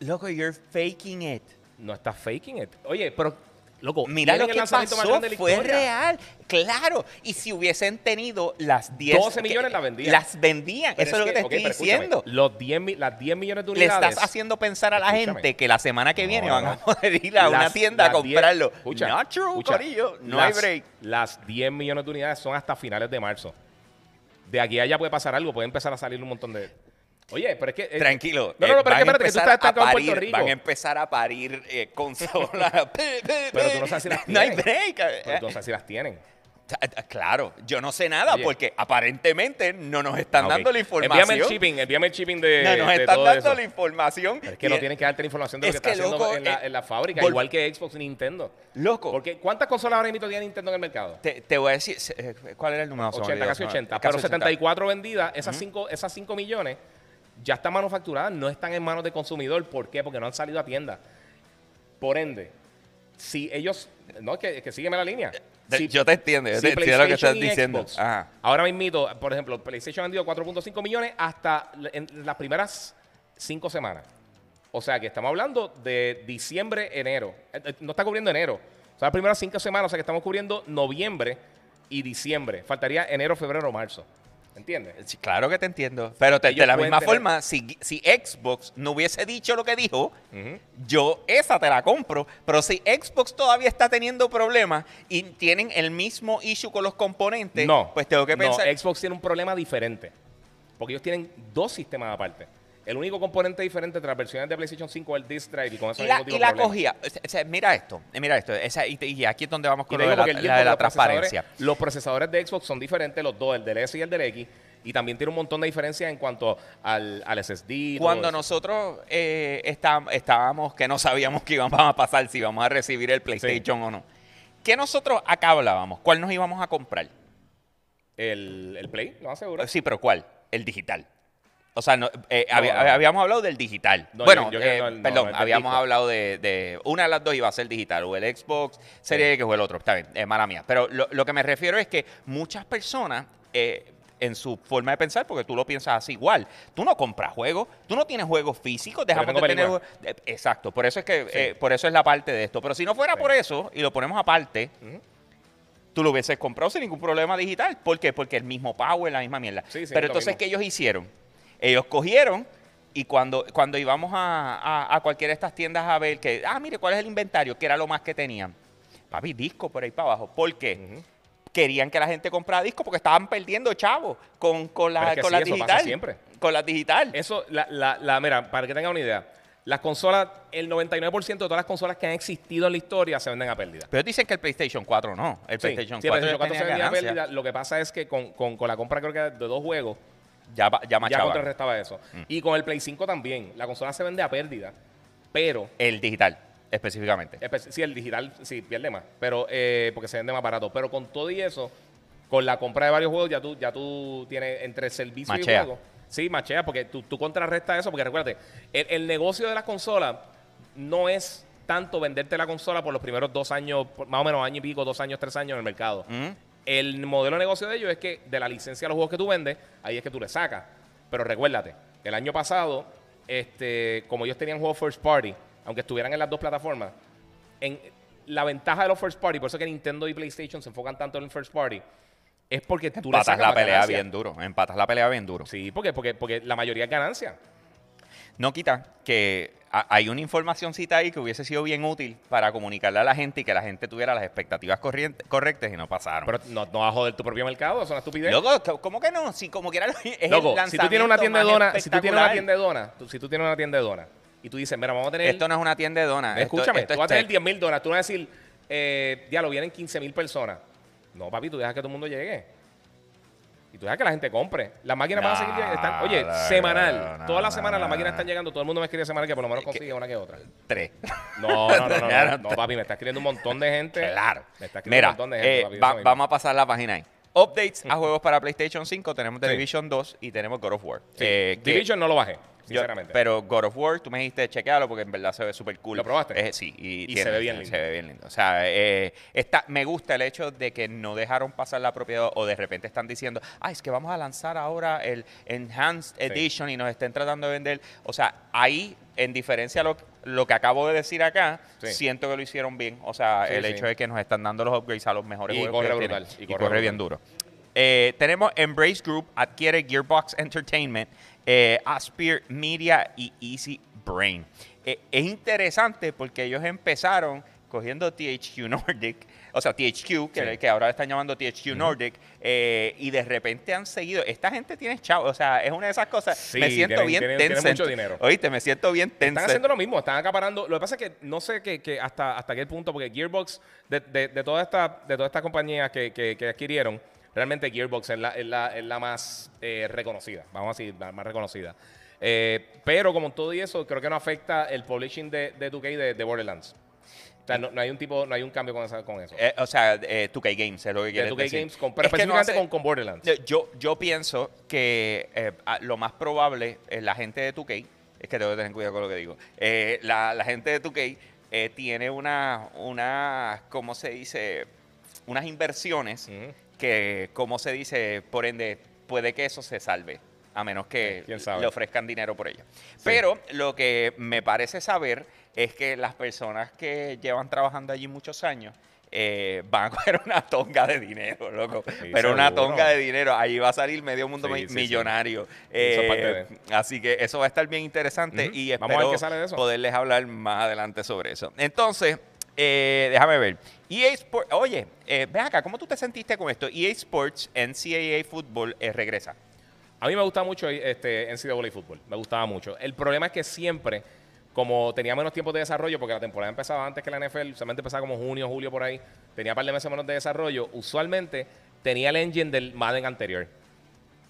Loco, you're faking it. No está faking it. Oye, pero, loco, Mira lo que más pasó, grande de la fue real. Claro. Y si hubiesen tenido las 10... 12 millones las vendían. Las vendían. Pero Eso es lo que te estoy diciendo. Los 10, mi- las 10 millones de Le unidades. estás haciendo pensar a la Escúchame. gente que la semana que viene no, van no. a poder ir a una tienda a las 10 comprarlo. escucha, Not true, escucha, corillo. No las, hay break. Las 10 millones de unidades son hasta finales de marzo. De aquí a allá puede pasar algo, puede empezar a salir un montón de. Oye, pero es que. eh, Tranquilo. No, no, eh, no, pero es que que tú estás estancado en Puerto Rico. Van a empezar a parir eh, consolas. Pero tú no sabes si las No hay tienen. break. Pero tú no sabes si las tienen. Eh, Claro, yo no sé nada Oye. porque aparentemente no nos están Ah, dando la información. Envíame el shipping, envíame el shipping de. no nos de están todo dando eso. la información. Pero es que no tienen que darte la información de lo es que, está haciendo en, la, eh, en la fábrica, igual que Xbox y Nintendo. Loco, Porque ¿cuántas consolas ahora mismo tiene Nintendo en el mercado? te, te voy a decir, eh, ¿cuál era el número? Se me 80, olvidó, casi se me- 80. casi Pero 80. 74 vendidas, esas 5 esas cinco millones ya están manufacturadas, no están en manos del consumidor. ¿Por qué? Porque no han salido a tienda. Por ende, si ellos. No, que, que sígueme la línea. Si- yo te entiendo, yo si te entiendo lo que estás diciendo. Xbox, Ajá. Ahora mismo, por ejemplo, PlayStation ha vendido 4.5 millones hasta en las primeras 5 semanas. O sea que estamos hablando de diciembre, enero. Eh, eh, No está cubriendo enero. O sea, las primeras 5 semanas, o sea que estamos cubriendo noviembre y diciembre. Faltaría enero, febrero, marzo. ¿Entiendes? Sí, claro que te entiendo. Pero te- de la misma tener- forma, si, si Xbox no hubiese dicho lo que dijo, yo esa te la compro. Pero si Xbox todavía está teniendo problemas y tienen el mismo issue con los componentes, No. pues tengo que no, pensar. Xbox tiene un problema diferente. Porque ellos tienen dos sistemas aparte. El único componente diferente entre las versiones de PlayStation 5 es el disk drive y con eso y no hay la, y cogía. O sea, mira esto, mira esto. esa- y, y aquí es donde vamos con lo de la, de procesadores- transparencia. Los procesadores de Xbox son diferentes, los dos, el del S y el del X. Y también tiene un montón de diferencias en cuanto al, al SSD. Cuando nosotros eh, está- estábamos, que no sabíamos que íbamos a pasar, si íbamos a recibir el PlayStation o no. ¿Qué nosotros acá hablábamos? ¿Cuál nos íbamos a comprar? El, el Play, lo aseguro. Sí, pero ¿cuál? El digital. O sea, no, eh, No, había- no. habíamos hablado del digital. No, bueno, yo- yo creo eh, perdón, habíamos hablado de, de- Una de las dos iba a ser digital, o el Xbox Series X o el otro. Está bien, es mala mía. Pero lo, lo que me refiero es que muchas personas, eh, en su forma de pensar, porque tú lo piensas así igual, tú no compras juegos, tú no tienes juegos físicos, dejamos de tener juegos- Exacto, por eso es que eh, por eso es la parte de esto. Pero si no fuera Sí. por eso, y lo ponemos aparte, tú lo hubieses comprado sin ningún problema digital. ¿Por qué? Porque el mismo power, la misma mierda. Sí, sí, Pero entonces. ¿qué ellos hicieron? Ellos cogieron y cuando, cuando íbamos a, a- a cualquiera de estas tiendas a ver que, ah, mire, ¿cuál es el inventario? Que era lo más que tenían. Papi, disco por ahí para abajo. ¿Por qué? Querían que la gente comprara disco porque estaban perdiendo chavos con, con la, es que con sí, la eso pasa digital. siempre. Con la digital. Eso, la, la, la- mira, para que tengan una idea, las consolas, el 99% de todas las consolas que han existido en la historia se venden a pérdida. Pero dicen que el PlayStation 4 no. El Sí, PlayStation sí, el 4, PlayStation 4 ya se vendía a pérdida. Lo que pasa es que con, con- con la compra creo que de dos juegos, Ya, ya ya machaba. contrarrestaba eso. Y con el Play 5 también. La consola se vende a pérdida, pero El digital, específicamente. Espe- Sí, el digital sí pierde más, pero eh, porque se vende más barato. Pero con todo y eso, con la compra de varios juegos, ya tú, ya tú tienes entre servicio Machea. y juego. Sí, machea, porque tú, tú contrarrestas eso, porque recuérdate, el, el negocio de las consolas no es tanto venderte la consola por los primeros dos años, más o menos año y pico, dos años, tres años en el mercado. Ujú. El modelo de negocio de ellos es que de la licencia de los juegos que tú vendes, ahí es que tú le sacas. Pero recuérdate, el año pasado, este, como ellos tenían juegos first party, aunque estuvieran en las dos plataformas, en la ventaja de los first party, por eso que Nintendo y PlayStation se enfocan tanto en el first party, es porque tú le Empatas sacas la pelea ganancia. bien duro. Empatas la pelea bien duro. Sí, porque, porque, porque la mayoría es ganancia. No quita que hay una informacióncita ahí que hubiese sido bien útil para comunicarle a la gente y que la gente tuviera las expectativas correctas y no pasaron. Pero no, no vas a joder tu propio mercado, una estupidez. Loco, ¿cómo que no? Si como quiera lo- es Loco, el si tú tienes una tienda de dona, si tú tienes una tienda de dona, tú- si tú tienes una tienda de dona y tú dices, mira, vamos a tener Esto no es una tienda de donas. esto- Escúchame, esto tú vas a tener tech. 10 mil dólares. Tú vas a decir, eh, diablo, vienen 15 mil personas. No, papi, tú dejas que todo el mundo llegue. Y tú dejas que la gente compre. Las máquinas van a seguir llegando. Están, oye, No, semanal. no, Todas las semanas las máquinas están llegando. Todo el mundo me escribe semanal que por lo menos consigue una que otra. Tres. No, no, no, no, no, papi, me está escribiendo un montón de gente. Claro. Me está escribiendo Mira, un montón de gente, eh, papi, va- vamos a pasar la página ahí. Updates a juegos para PlayStation 5. Tenemos Sí. Division 2 y tenemos God of War. Sí. Eh, que- Division no lo bajé, yo- sinceramente. pero God of War, tú me dijiste chequealo porque en verdad se ve súper cool. ¿Lo probaste? Eh, sí, y, Y se ve bien lindo. Se ve bien lindo. O sea, eh, está, me gusta el hecho de que no dejaron pasar la propiedad o de repente están diciendo, ah, es que vamos a lanzar ahora el Enhanced Edition y nos estén tratando de vender. O sea, ahí, en diferencia a lo, lo que acabo de decir acá, Sí. siento que lo hicieron bien. O sea, Sí, el hecho de que nos están dando los upgrades a los mejores Y juegos corre brutal, y Y, corre corre, bien duro. Eh, tenemos Embrace Group, adquiere Gearbox Entertainment, eh, Aspire Media y Easy Brain. Eh, es interesante porque ellos empezaron cogiendo THQ Nordic, o sea, THQ, que, Sí. que ahora están llamando THQ Nordic, eh, y de repente han seguido. Esta gente tiene chavo, o sea, es una de esas cosas. Sí, me siento tienen- bien tienen- tienen Tencent. mucho dinero. Oíste, me siento bien Están Tencent. haciendo lo mismo, están acaparando. Lo que pasa es que no sé que, que hasta, hasta qué punto, porque Gearbox, de, de, de todas estas de todas estas compañías que, que- que adquirieron, realmente Gearbox es la, es la, es la más eh, reconocida, vamos a decir, la más reconocida. Eh, pero como todo y eso, creo que no afecta el publishing de, de 2K de, de Borderlands. O sea, no, no hay un tipo, no hay un cambio con, esa- con eso. Eh, o sea, eh, 2K Games es lo que de quieres 2K decir. Games, con, pero Es que no específicamente hace- con, con Borderlands. Yo, yo pienso que eh, lo más probable es la gente de 2K, es que tengo que tener cuidado con lo que digo, la, la gente de 2K eh, tiene una, una, ¿cómo se dice? Unas inversiones. Que, ¿cómo se dice? Por ende, puede que eso se salve, a menos que Eh, le ofrezcan dinero por ello. Pero lo que me parece saber es que las personas que llevan trabajando allí muchos años eh, van a coger una tonga de dinero, loco. Sí, Pero una tonga de dinero, ahí va a salir medio mundo Sí, sí, millonario. Eh, así que eso va a estar bien interesante y Vamos a espero ver qué sale de eso. poderles hablar más adelante sobre eso. Entonces, eh, déjame ver. EA Sports, oye, eh, ven acá, ¿cómo tú te sentiste con esto? EA Sports, NCAA Fútbol, eh, regresa. A mí me gusta mucho este NCAA Fútbol, me gustaba mucho. El problema es que siempre, como tenía menos tiempo de desarrollo, porque la temporada empezaba antes que la NFL, usualmente empezaba como junio, julio por ahí, tenía un par de meses menos de desarrollo, usualmente tenía el engine del Madden anterior.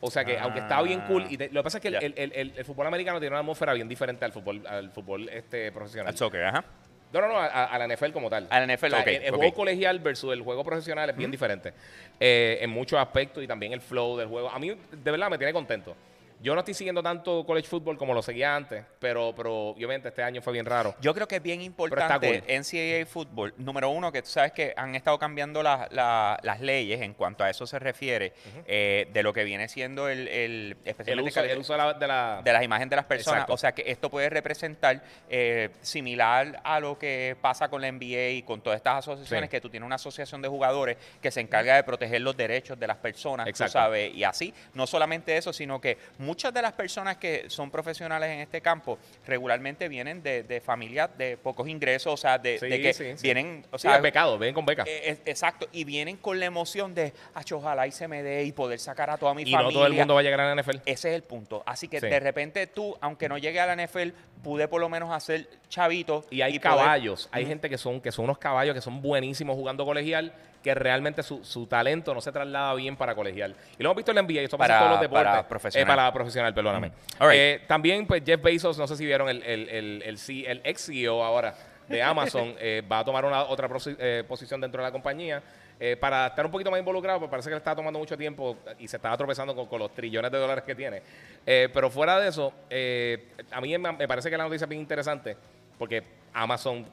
O sea que, aunque estaba bien cool, y te- lo que pasa es que el- el- el- el fútbol americano tiene una atmósfera bien diferente al fútbol, al fútbol este, profesional. Al soccer, ajá. No, no, no, a, a la NFL como tal. A la NFL, ok, El, juego colegial versus el juego profesional es bien diferente eh, en muchos aspectos y también el flow del juego. A mí, de verdad, me tiene contento. Yo no estoy siguiendo tanto college football como lo seguía antes, pero, pero obviamente este año fue bien raro. Yo creo que es bien importante cool. NCAA fútbol. Número uno, que tú sabes que han estado cambiando la- la- las leyes en cuanto a eso se refiere, eh, de lo que viene siendo el, el uso, cal- el uso de la... de la- de las imágenes de las personas. Exacto. O sea que esto puede representar eh, similar a lo que pasa con la NBA y con todas estas asociaciones, Sí. que tú tienes una asociación de jugadores que se encarga de proteger los derechos de las personas, tú Exacto. sabes, y así, no solamente eso, sino que muchas de las personas que son profesionales en este campo regularmente vienen de, de familias de pocos ingresos, o sea, de, Sí, de que sí, vienen, o sea, becado, ven con beca. eh, exacto, y vienen con la emoción de, "Ach, ojalá y se me dé y poder sacar a toda mi y familia. no todo el mundo va a llegar a la NFL. Ese es el punto. Así que de repente tú, aunque no llegue a la NFL, pude por lo menos hacer chavito. Y hay caballos, hay gente que son, que son unos caballos que son buenísimos jugando colegial, que realmente su, su talento no se traslada bien para colegial. Y lo hemos visto en la NBA, esto pasa Para- en todos los deportes. para profesional. Eh, para profesional, perdóname. Mm. Right. Eh, también, pues, Jeff Bezos, no sé si vieron el, el, el, el, el ex CEO ahora de Amazon, eh, va a tomar una, otra eh, posición dentro de la compañía. eh, para estar un poquito más involucrado, porque parece que le está tomando mucho tiempo y se estaba tropezando con, con los trillones de dólares que tiene. Eh, pero fuera de eso, eh, a mí me, me parece que la noticia es bien interesante, porque Amazon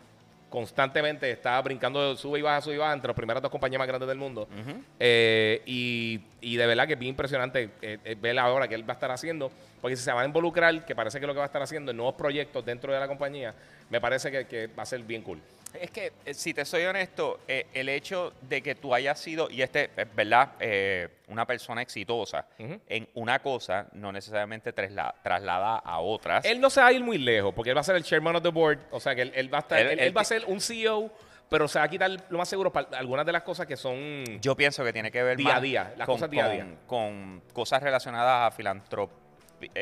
constantemente está brincando, sube y baja, sube y baja entre las primeras dos compañías más grandes del mundo. Eh, y, y de verdad que es bien impresionante eh, eh, ver ahora que él va a estar haciendo, porque si se va a involucrar, que parece que es lo que va a estar haciendo en nuevos proyectos dentro de la compañía, me parece que, que va a ser bien cool. Es que, eh, si te soy honesto, eh, el hecho de que tú hayas sido, y este es verdad, eh, una persona exitosa en una cosa, no necesariamente trasla- traslada a otras. Él no se va a ir muy lejos, porque él va a ser el chairman of the board, o sea que él, él va a estar, Él- él, él él va a ser un CEO, pero se va a quitar lo más seguro para algunas de las cosas que son Yo pienso que tiene que ver Día a día, las con, cosas día a día. con cosas relacionadas a filantropía.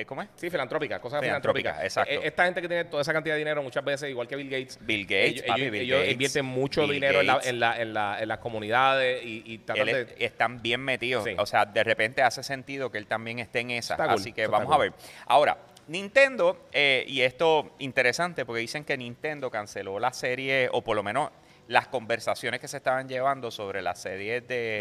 ¿Cómo es? Sí, filantrópicas, cosas Filantrópicas, filantrópicas. exacto. Eh, Esta gente que tiene toda esa cantidad de dinero, muchas veces, igual que Bill Gates, Bill Gates, ellos, papi, ellos- Bill ellos Gates, invierten mucho Bill dinero en, la- Gates. en, la- en, la- en las comunidades y, y tratan Él es- de... están bien metidos. Sí. O sea, de repente hace sentido que él también esté en esa. Cool, Así que vamos a ver. Ahora, Nintendo, eh, y esto interesante porque dicen que Nintendo canceló la serie, o por lo menos las conversaciones que se estaban llevando sobre las series de,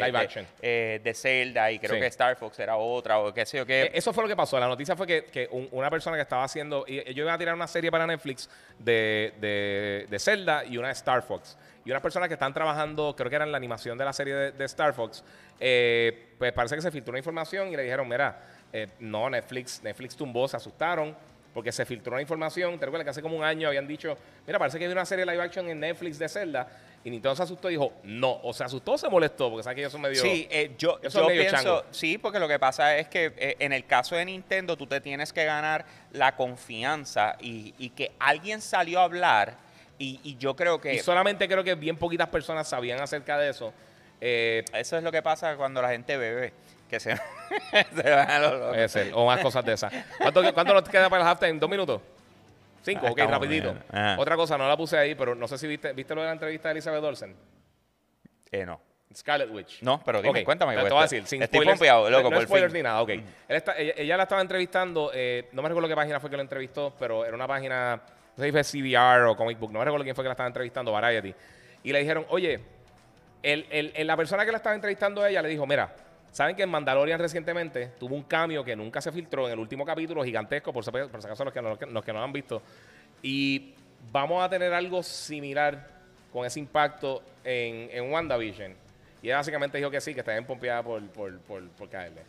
eh, de Zelda y creo Sí. que Star Fox era otra o qué sé yo qué. Eh, Eso fue lo que pasó. La noticia fue que, que un- una persona que estaba haciendo. y Ellos iban a tirar una serie para Netflix de, de, de Zelda y una de Star Fox. Y unas personas que están trabajando, creo que era en la animación de la serie de, de Star Fox, eh, pues parece que se filtró una información y le dijeron: Mira, eh, no, Netflix, Netflix tumbó, se asustaron. Porque se filtró una información, te recuerdas que hace como un año habían dicho, mira, parece que hay una serie live action en Netflix de Zelda, y Nintendo se asustó y dijo, no, o se asustó o se molestó, porque sabes que ellos son medio... Sí, eh, yo, Yo medio pienso, chango. sí, porque lo que pasa es que eh, en el caso de Nintendo tú te tienes que ganar la confianza y, y que alguien salió a hablar y, y yo creo que Y solamente creo que bien poquitas personas sabían acerca de eso. Eh, eso es lo que pasa cuando la gente bebe, que se, se van a los locos. puede ser, o más cosas de esas. ¿Cuánto, cuánto nos queda para el halftime? ¿Dos minutos? Cinco, Ah, ok, rapidito. Otra cosa, no la puse ahí, pero no sé si viste, ¿viste lo de la entrevista de Elizabeth Olsen? Eh, no. Scarlet Witch. No, pero dime, Ok, cuéntame, Te, te voy a estoy- decir, sin estoy spoilers, pompeado, loco, no, por spoilers fin. ni nada, ok. Él está- ella, ella la estaba entrevistando, eh, no me recuerdo qué página fue que lo entrevistó, pero era una página, no sé si fue CBR o Comic Book, no me recuerdo quién fue que la estaba entrevistando, Variety. Y le dijeron, oye, el, el- el- la persona que la estaba entrevistando a ella le dijo, mira, ¿saben que en Mandalorian recientemente tuvo un cambio que nunca se filtró en el último capítulo, gigantesco, por, si- acaso los que, no, los que no lo han visto? Y vamos a tener algo similar con ese impacto en, en WandaVision. Y ella básicamente dijo que sí, que está bien pompeada por, por, por, por caerle.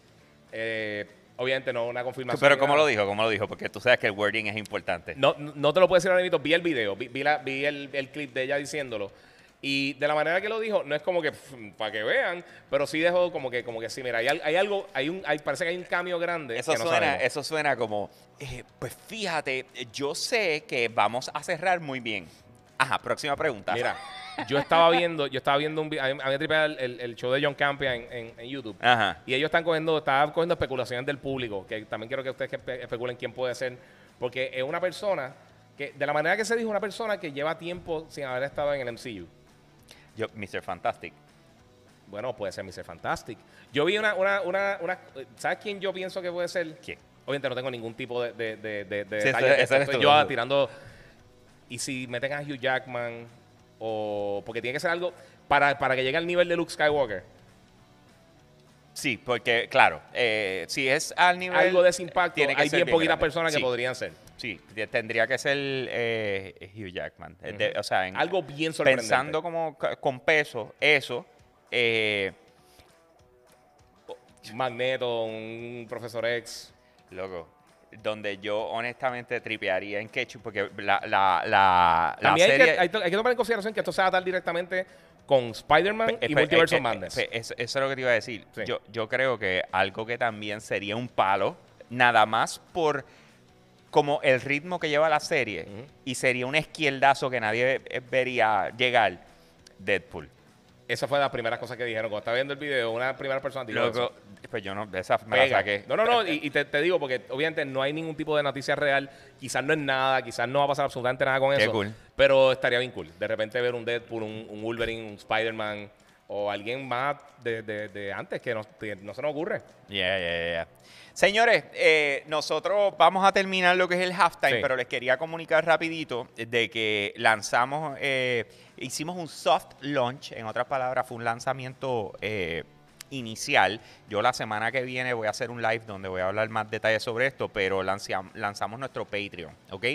Eh, obviamente no una confirmación. Pero ¿cómo nada. lo dijo? ¿Cómo lo dijo? Porque tú sabes que el wording es importante. No, no te lo puedo decir ahora mismo. Vi el video, vi, vi la- vi el, el clip de ella diciéndolo. Y de la manera que lo dijo, no es como que para que vean, pero sí dejó como que, como que sí, mira, hay, hay algo, hay un, hay, parece que hay un cambio grande. Eso que no suena, sabemos. eso suena como, eh, pues fíjate, yo sé que vamos a cerrar muy bien. Ajá, próxima pregunta. Mira, yo estaba viendo, yo estaba viendo un a mí, a mí el, show de John Campia en, en- en YouTube. Ajá. Y ellos están cogiendo, estaban cogiendo especulaciones del público, que también quiero que ustedes espe- especulen quién puede ser, porque es una persona que, de la manera que se dijo, una persona que lleva tiempo sin haber estado en el MCU. Yo, Mr. Fantastic. Bueno, puede ser Mr. Fantastic. Yo vi una, una, una, una- ¿sabes quién yo pienso que puede ser? ¿Quién? Obviamente no tengo ningún tipo de, de, de, de- de Sí, detalle yo tirando. Y si meten a Hugh Jackman, o. Porque tiene que ser algo para, para que llegue al nivel de Luke Skywalker. Sí, porque, claro, eh, si es al nivel... algo de ese impacto. tiene que Hay ser bien poquitas grande. personas que podrían ser. Sí, te- tendría que ser eh, Hugh Jackman. Eh, de- o sea, en- Algo bien sorprendente. pensando como con peso, eso, eh, Magneto, un Profesor X. loco, donde yo honestamente tripearía en Ketchup, porque la, la, la, la También hay, serie... que, hay, que tomar en consideración que esto se va a dar directamente con Spider-Man y pe- Multiverse eh, of eh, Madness. eso, eso es lo que te iba a decir. Sí. Yo, yo creo que algo que también sería un palo, nada más por como el ritmo que lleva la serie, y sería un esquieldazo que nadie eh, vería llegar, Deadpool. Esa fue la primera cosa que dijeron. Cuando estaba viendo el video, una primera persona dijo eso. Loco, pues yo no, de esa me la Pega. saqué. No, no, no. Y, y te, te digo, porque obviamente no hay ningún tipo de noticia real. Quizás no es nada, quizás no va a pasar absolutamente nada con Qué eso. cool. Pero estaría bien cool. De repente ver un Deadpool, un, un Wolverine, un Spider-Man o alguien más de, de- de antes que no, que no se nos ocurre. Yeah, yeah, yeah. Señores, eh, nosotros vamos a terminar lo que es el halftime, Sí. pero les quería comunicar rapidito de que lanzamos, eh, hicimos un soft launch, en otras palabras, fue un lanzamiento eh, inicial. Yo la semana que viene voy a hacer un live donde voy a hablar más detalles sobre esto, pero lanzam- lanzamos nuestro Patreon, ¿ok?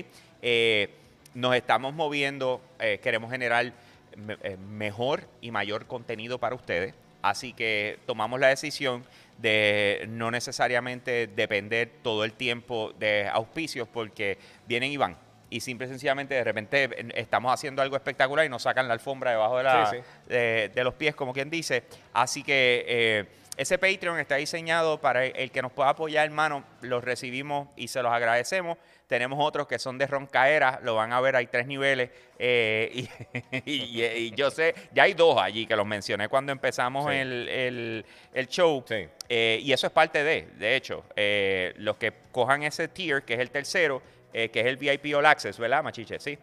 Eh, nos estamos moviendo, eh, queremos generar me- mejor y mayor contenido para ustedes. Así que tomamos la decisión de no necesariamente depender todo el tiempo de auspicios porque vienen y van. Y simple y sencillamente de repente estamos haciendo algo espectacular y nos sacan la alfombra debajo de, la- Sí, sí. de, de los pies, como quien dice. Así que eh, ese Patreon está diseñado para el que nos pueda apoyar, hermano. Los recibimos y se los agradecemos. Tenemos otros que son de roncaera, lo van a ver, hay tres niveles. eh, y, y- y yo sé, ya hay dos allí que los mencioné cuando empezamos Sí. el, el- el show. Sí. Eh, y eso es parte de, de hecho, eh, los que cojan ese tier, que es el tercero, que es el VIP All Access, ¿verdad, Machiche? Sí.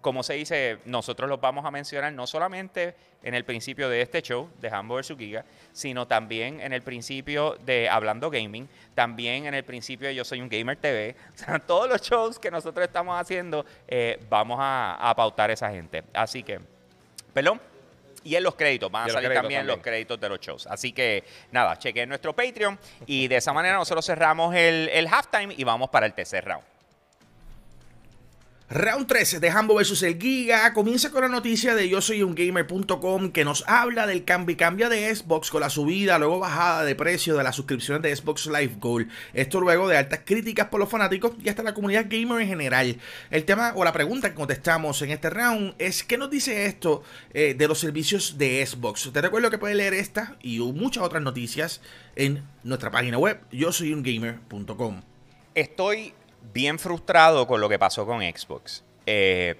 Como se dice, nosotros los vamos a mencionar no solamente en el principio de este show, de Hambo vs. Giga, sino también en el principio de Hablando Gaming, también en el principio de Yo Soy un Gamer TV. O sea, todos los shows que nosotros estamos haciendo, eh, vamos a, a pautar a esa gente. Así que Perdón. Y en los créditos, van a salir también, los créditos de los shows. Así que nada, chequen nuestro Patreon y de esa manera nosotros cerramos el, el halftime y vamos para el tercer round. Round 13 de Hambo vs el Giga comienza con la noticia de yo soy un gamer.com que nos habla del cambio y cambia de Xbox con la subida, luego bajada de precio de las suscripciones de Xbox Live Gold. Esto luego de altas críticas por los fanáticos y hasta la comunidad gamer en general. El tema o la pregunta que contestamos en este round es ¿qué nos dice esto eh, de los servicios de Xbox? Te recuerdo que puedes leer esta y muchas otras noticias en nuestra página web yo soy un gamer.com. Estoy bien frustrado con lo que pasó con Xbox. Eh,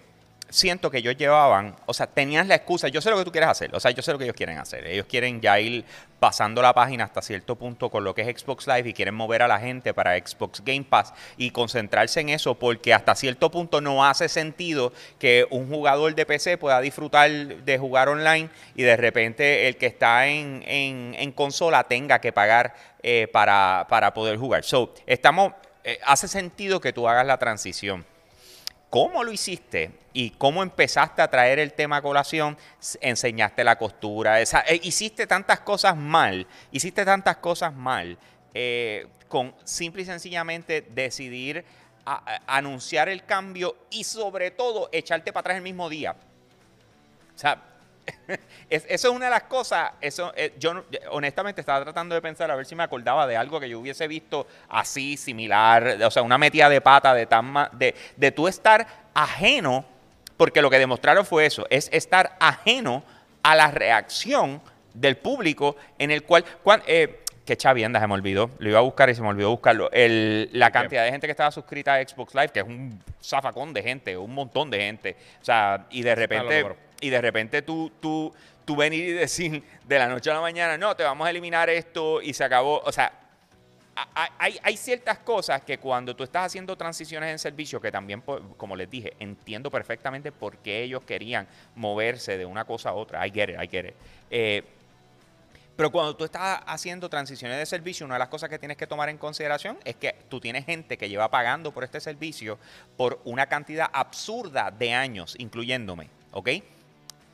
siento que ellos llevaban, o sea, tenías la excusa, yo sé lo que tú quieres hacer, o sea, yo sé lo que ellos quieren hacer. Ellos quieren ya ir pasando la página hasta cierto punto con lo que es Xbox Live y quieren mover a la gente para Xbox Game Pass y concentrarse en eso porque hasta cierto punto no hace sentido que un jugador de PC pueda disfrutar de jugar online y de repente el que está en, en- en consola tenga que pagar eh, para, para poder jugar. So, estamos, eh, hace sentido que tú hagas la transición cómo lo hiciste y cómo empezaste a traer el tema a colación, enseñaste la costura, esa- eh, hiciste tantas cosas mal, hiciste tantas cosas mal, eh, con simple y sencillamente decidir anunciar el cambio y sobre todo echarte para atrás el mismo día. O sea, es- eso es una de las cosas, eso, eh, yo honestamente estaba tratando de pensar a ver si me acordaba de algo que yo hubiese visto así, similar, o sea, una metida de pata de tan ma- de, de tú estar ajeno, porque lo que demostraron fue eso, es estar ajeno a la reacción del público en el cual, cuan- eh, que chavienda, se me olvidó, lo iba a buscar y se me olvidó buscarlo, el- la cantidad de gente que estaba suscrita a Xbox Live, que es un zafacón de gente, un montón de gente, o sea, y de repente. Y de repente tú, tú, tú venir y decir de la noche a la mañana, no, te vamos a eliminar esto y se acabó. O sea, hay, ciertas cosas que cuando tú estás haciendo transiciones en servicio, que también, po- como les dije, entiendo perfectamente por qué ellos querían moverse de una cosa a otra. I get it, I get it. Eh, pero cuando tú estás haciendo transiciones de servicio, una de las cosas que tienes que tomar en consideración es que tú tienes gente que lleva pagando por este servicio por una cantidad absurda de años, incluyéndome, ¿ok?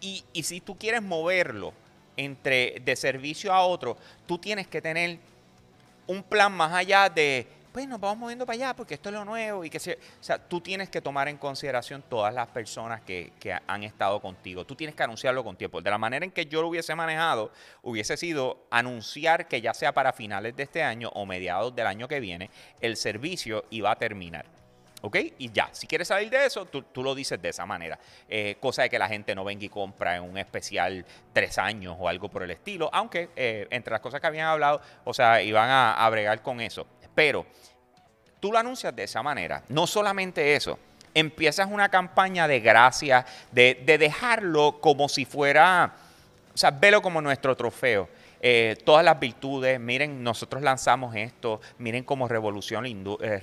Y, si tú quieres moverlo entre de servicio a otro, tú tienes que tener un plan más allá de, pues nos vamos moviendo para allá porque esto es lo nuevo y que se, o sea, tú tienes que tomar en consideración todas las personas que han estado contigo. Tú tienes que anunciarlo con tiempo. De la manera en que yo lo hubiese manejado, hubiese sido anunciar que ya sea para finales de este año o mediados del año que viene, el servicio iba a terminar. ¿Ok? Y ya, si quieres salir de eso, tú, lo dices de esa manera. Eh, cosa de que la gente no venga y compra en un especial tres años o algo por el estilo. Aunque eh, entre las cosas que habían hablado, o sea, iban a, a bregar con eso. Pero tú lo anuncias de esa manera. No solamente eso. Empiezas una campaña de gracias, de, de dejarlo como si fuera, o sea, velo como nuestro trofeo. Eh, todas las virtudes, miren, nosotros lanzamos esto, miren cómo revolucionó la, eh,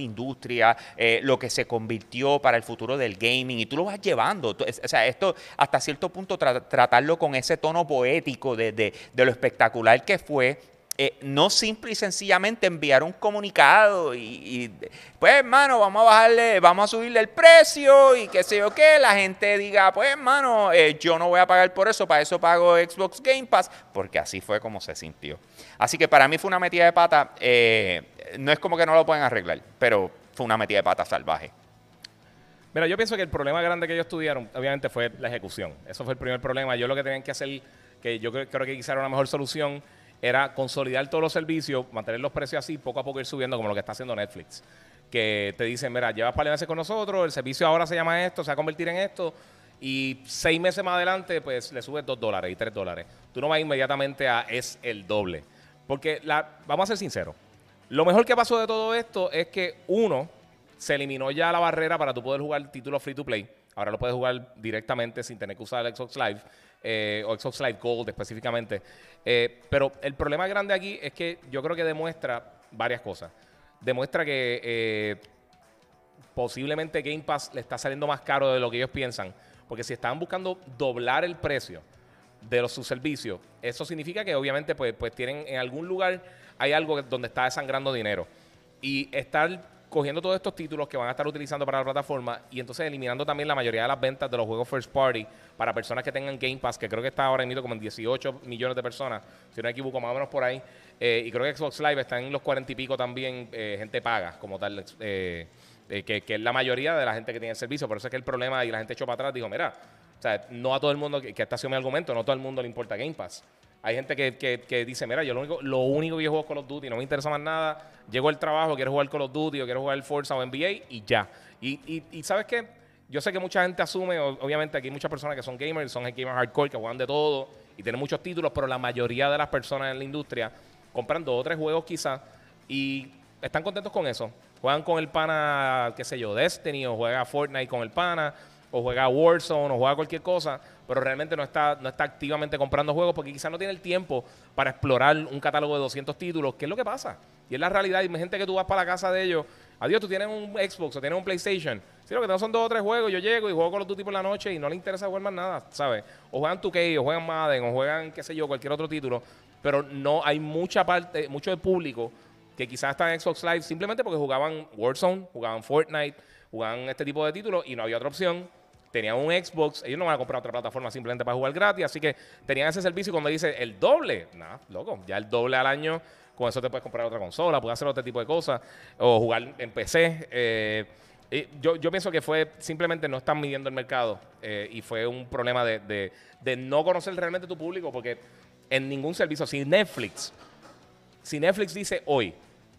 industria, eh, lo que se convirtió para el futuro del gaming, y tú lo vas llevando. O sea, esto hasta cierto punto tra- tratarlo con ese tono poético de- de lo espectacular que fue. Eh, no simple y sencillamente enviar un comunicado y, pues hermano, vamos a bajarle, vamos a subirle el precio y qué sé yo qué, la gente diga, pues hermano, eh, yo no voy a pagar por eso, para eso pago Xbox Game Pass, porque así fue como se sintió. Así que para mí fue una metida de pata, eh, no es como que no lo pueden arreglar, pero fue una metida de pata salvaje. Mira, yo pienso que el problema grande que ellos tuvieron, obviamente, fue la ejecución. Eso fue el primer problema. Yo lo que tenían que hacer, que yo creo, creo que quizá era una mejor solución, era consolidar todos los servicios, mantener los precios así, poco a poco ir subiendo, como lo que está haciendo Netflix. Que te dicen, mira, llevas par de meses con nosotros, el servicio ahora se llama esto, se va a convertir en esto, y seis meses más adelante, pues le subes dos dólares y tres dólares. Tú no vas inmediatamente a es el doble. Porque, la, vamos a ser sinceros, lo mejor que pasó de todo esto es que, uno, se eliminó ya la barrera para tú poder jugar títulos free to play. Ahora lo puedes jugar directamente sin tener que usar el Xbox Live eh, o Xbox Live Gold específicamente. Eh, pero el problema grande aquí es que yo creo que demuestra varias cosas. Demuestra que eh, posiblemente Game Pass le está saliendo más caro de lo que ellos piensan. Porque si estaban buscando doblar el precio de sus servicios, eso significa que obviamente pues, pues tienen en algún lugar hay algo donde está desangrando dinero. Y estar cogiendo todos estos títulos que van a estar utilizando para la plataforma y entonces eliminando también la mayoría de las ventas de los juegos first party para personas que tengan Game Pass, que creo que está ahora mismo como en 18 millones de personas, si no me equivoco, más o menos por ahí. Eh, y creo que Xbox Live está en los 40 y pico también, eh, gente paga como tal, eh, que, es la mayoría de la gente que tiene el servicio. Por eso es que el problema y la gente echó para atrás, dijo, mira, o sea, no a todo el mundo, que, que este ha mi argumento, no a todo el mundo le importa Game Pass. Hay gente que, que- que dice, mira, yo lo único, lo único que yo juego es Call of Duty, no me interesa más nada. Llego al trabajo, quiero jugar Call of Duty o quiero jugar Forza o NBA y ya. Y, y, y ¿sabes qué? Yo sé que mucha gente asume, obviamente aquí hay muchas personas que son gamers, son gamers hardcore, que juegan de todo y tienen muchos títulos, pero la mayoría de las personas en la industria compran dos o tres juegos quizás y están contentos con eso. Juegan con el pana, qué sé yo, Destiny o juega Fortnite con el pana o juega Warzone o juega cualquier cosa, pero realmente no está, no está activamente comprando juegos porque quizás no tiene el tiempo para explorar un catálogo de 200 títulos, que es lo que pasa. Y es la realidad. Y gente que tú vas para la casa de ellos, adiós, tú tienes un Xbox o tienes un PlayStation. Si lo que tengo son dos o tres juegos, yo llego y juego con los Duty por la noche y no le interesa jugar más nada, ¿sabes? O juegan 2K, o juegan Madden, o juegan, qué sé yo, cualquier otro título. Pero no hay mucha parte, mucho de público que quizás está en Xbox Live simplemente porque jugaban Warzone, jugaban Fortnite, jugaban este tipo de títulos y no había otra opción. Tenían un Xbox, ellos no van a comprar otra plataforma simplemente para jugar gratis, así que tenían ese servicio y cuando dice el doble, nada, loco, ya el doble al año, con eso te puedes comprar otra consola, puedes hacer otro tipo de cosas, o jugar en PC. eh, yo, yo pienso que fue simplemente no están midiendo el mercado eh, y fue un problema de, de- de no conocer realmente tu público, porque en ningún servicio, si Netflix, si Netflix dice hoy,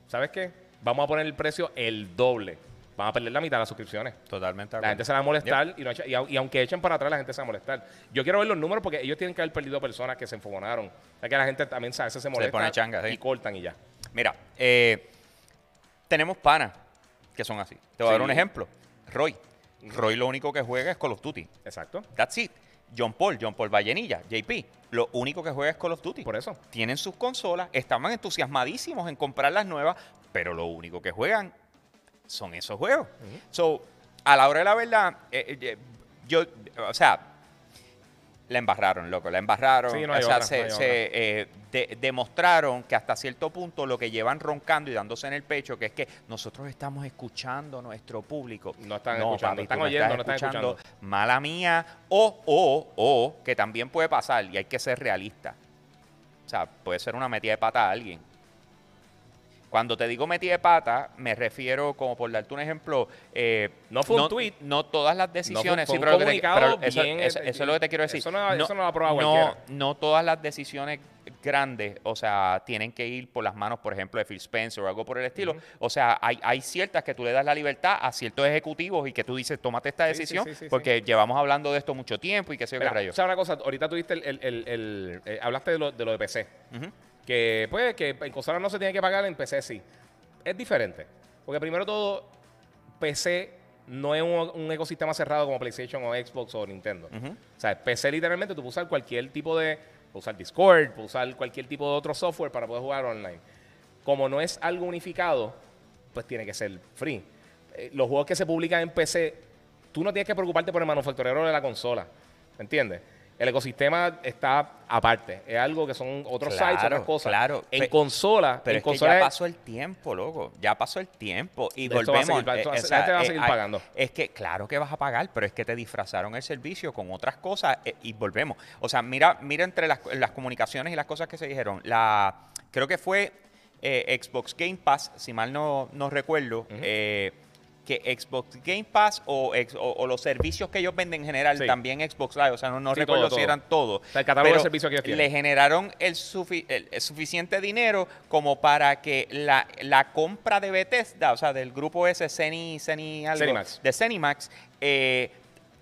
¿sabes qué? Vamos a poner el precio el doble. Van a perder la mitad de las suscripciones. Totalmente. La gente se va a molestar y, no echa- y, au- y aunque echen para atrás, la gente se va a molestar. Yo quiero ver los números porque ellos tienen que haber perdido personas que se enfogonaron. O sea, que la gente también a veces se molesta pone changa, sí. y cortan y ya. Mira, eh, tenemos panas que son así. Te voy a dar un ejemplo. Roy. Roy lo único que juega es Call of Duty. Exacto. That's it. John Paul, John Paul Vallenilla, JP, lo único que juega es Call of Duty. Por eso. Tienen sus consolas, estaban entusiasmadísimos en comprar las nuevas, pero lo único que juegan son esos juegos. So, a la hora de la verdad, eh, eh, yo, o sea, la embarraron, loco, la embarraron. Sí, no o sea, otra, se, no eh, de- demostraron que hasta cierto punto lo que llevan roncando y dándose en el pecho, que es que nosotros estamos escuchando a nuestro público. No están escuchando, papi, están oyendo, estás no están escuchando. Mala mía. O, o, o, que también puede pasar y hay que ser realista. O sea, puede ser una metida de pata a alguien. Cuando te digo metida de pata, me refiero, como por darte un ejemplo, eh, No fue un tweet. No todas las decisiones. fue sí, un pero te- bien, eso- eso es lo que te quiero decir. eso no- eso no lo aprueba no, no todas las decisiones grandes, o sea, tienen que ir por las manos, por ejemplo, de Phil Spencer o algo por el estilo. O sea, hay, hay ciertas que tú le das la libertad a ciertos ejecutivos y que tú dices, tómate esta decisión, sí, sí, sí. porque llevamos hablando de esto mucho tiempo y qué sé yo qué Mira, rayos. ¿sabes una cosa? Ahorita tuviste el, el- el- el- eh, hablaste de lo, de lo de PC. Ujú. Que pues que en consola no se tiene que pagar, en PC sí. Es diferente. Porque primero todo, PC no es un, un ecosistema cerrado como PlayStation o Xbox o Nintendo. O sea, PC literalmente tú puedes usar cualquier tipo de... Puedes usar Discord, puedes usar cualquier tipo de otro software para poder jugar online. Como no es algo unificado, pues tiene que ser free. Eh, los juegos que se publican en PC, tú no tienes que preocuparte por el manufacturero de la consola. ¿Me entiendes? El ecosistema está aparte. Es algo que son otros Claro, sites, otras cosas. claro. En consola, Pero en es que ya es- pasó el tiempo, loco. Ya pasó el tiempo. Y De esto va a volvemos. seguir- eh, a o se- sea, la gente va a eh, seguir hay- pagando. Es que, claro que vas a pagar, pero es que te disfrazaron el servicio con otras cosas eh, y volvemos. O sea, mira, mira entre las, las comunicaciones y las cosas que se dijeron. La, creo que fue eh, Xbox Game Pass, si mal no, no recuerdo. eh, que Xbox Game Pass o, o- o los servicios que ellos venden en general, Sí. también Xbox Live, o sea, no, no Sí, recuerdo todo, si eran todos. sea, el catálogo de servicios que ellos le generaron el, sufi- el- el suficiente dinero como para que la, la compra de Bethesda, o sea, del grupo ese, Ceni, Ceni algo, Cenimax. de Cenimax, eh,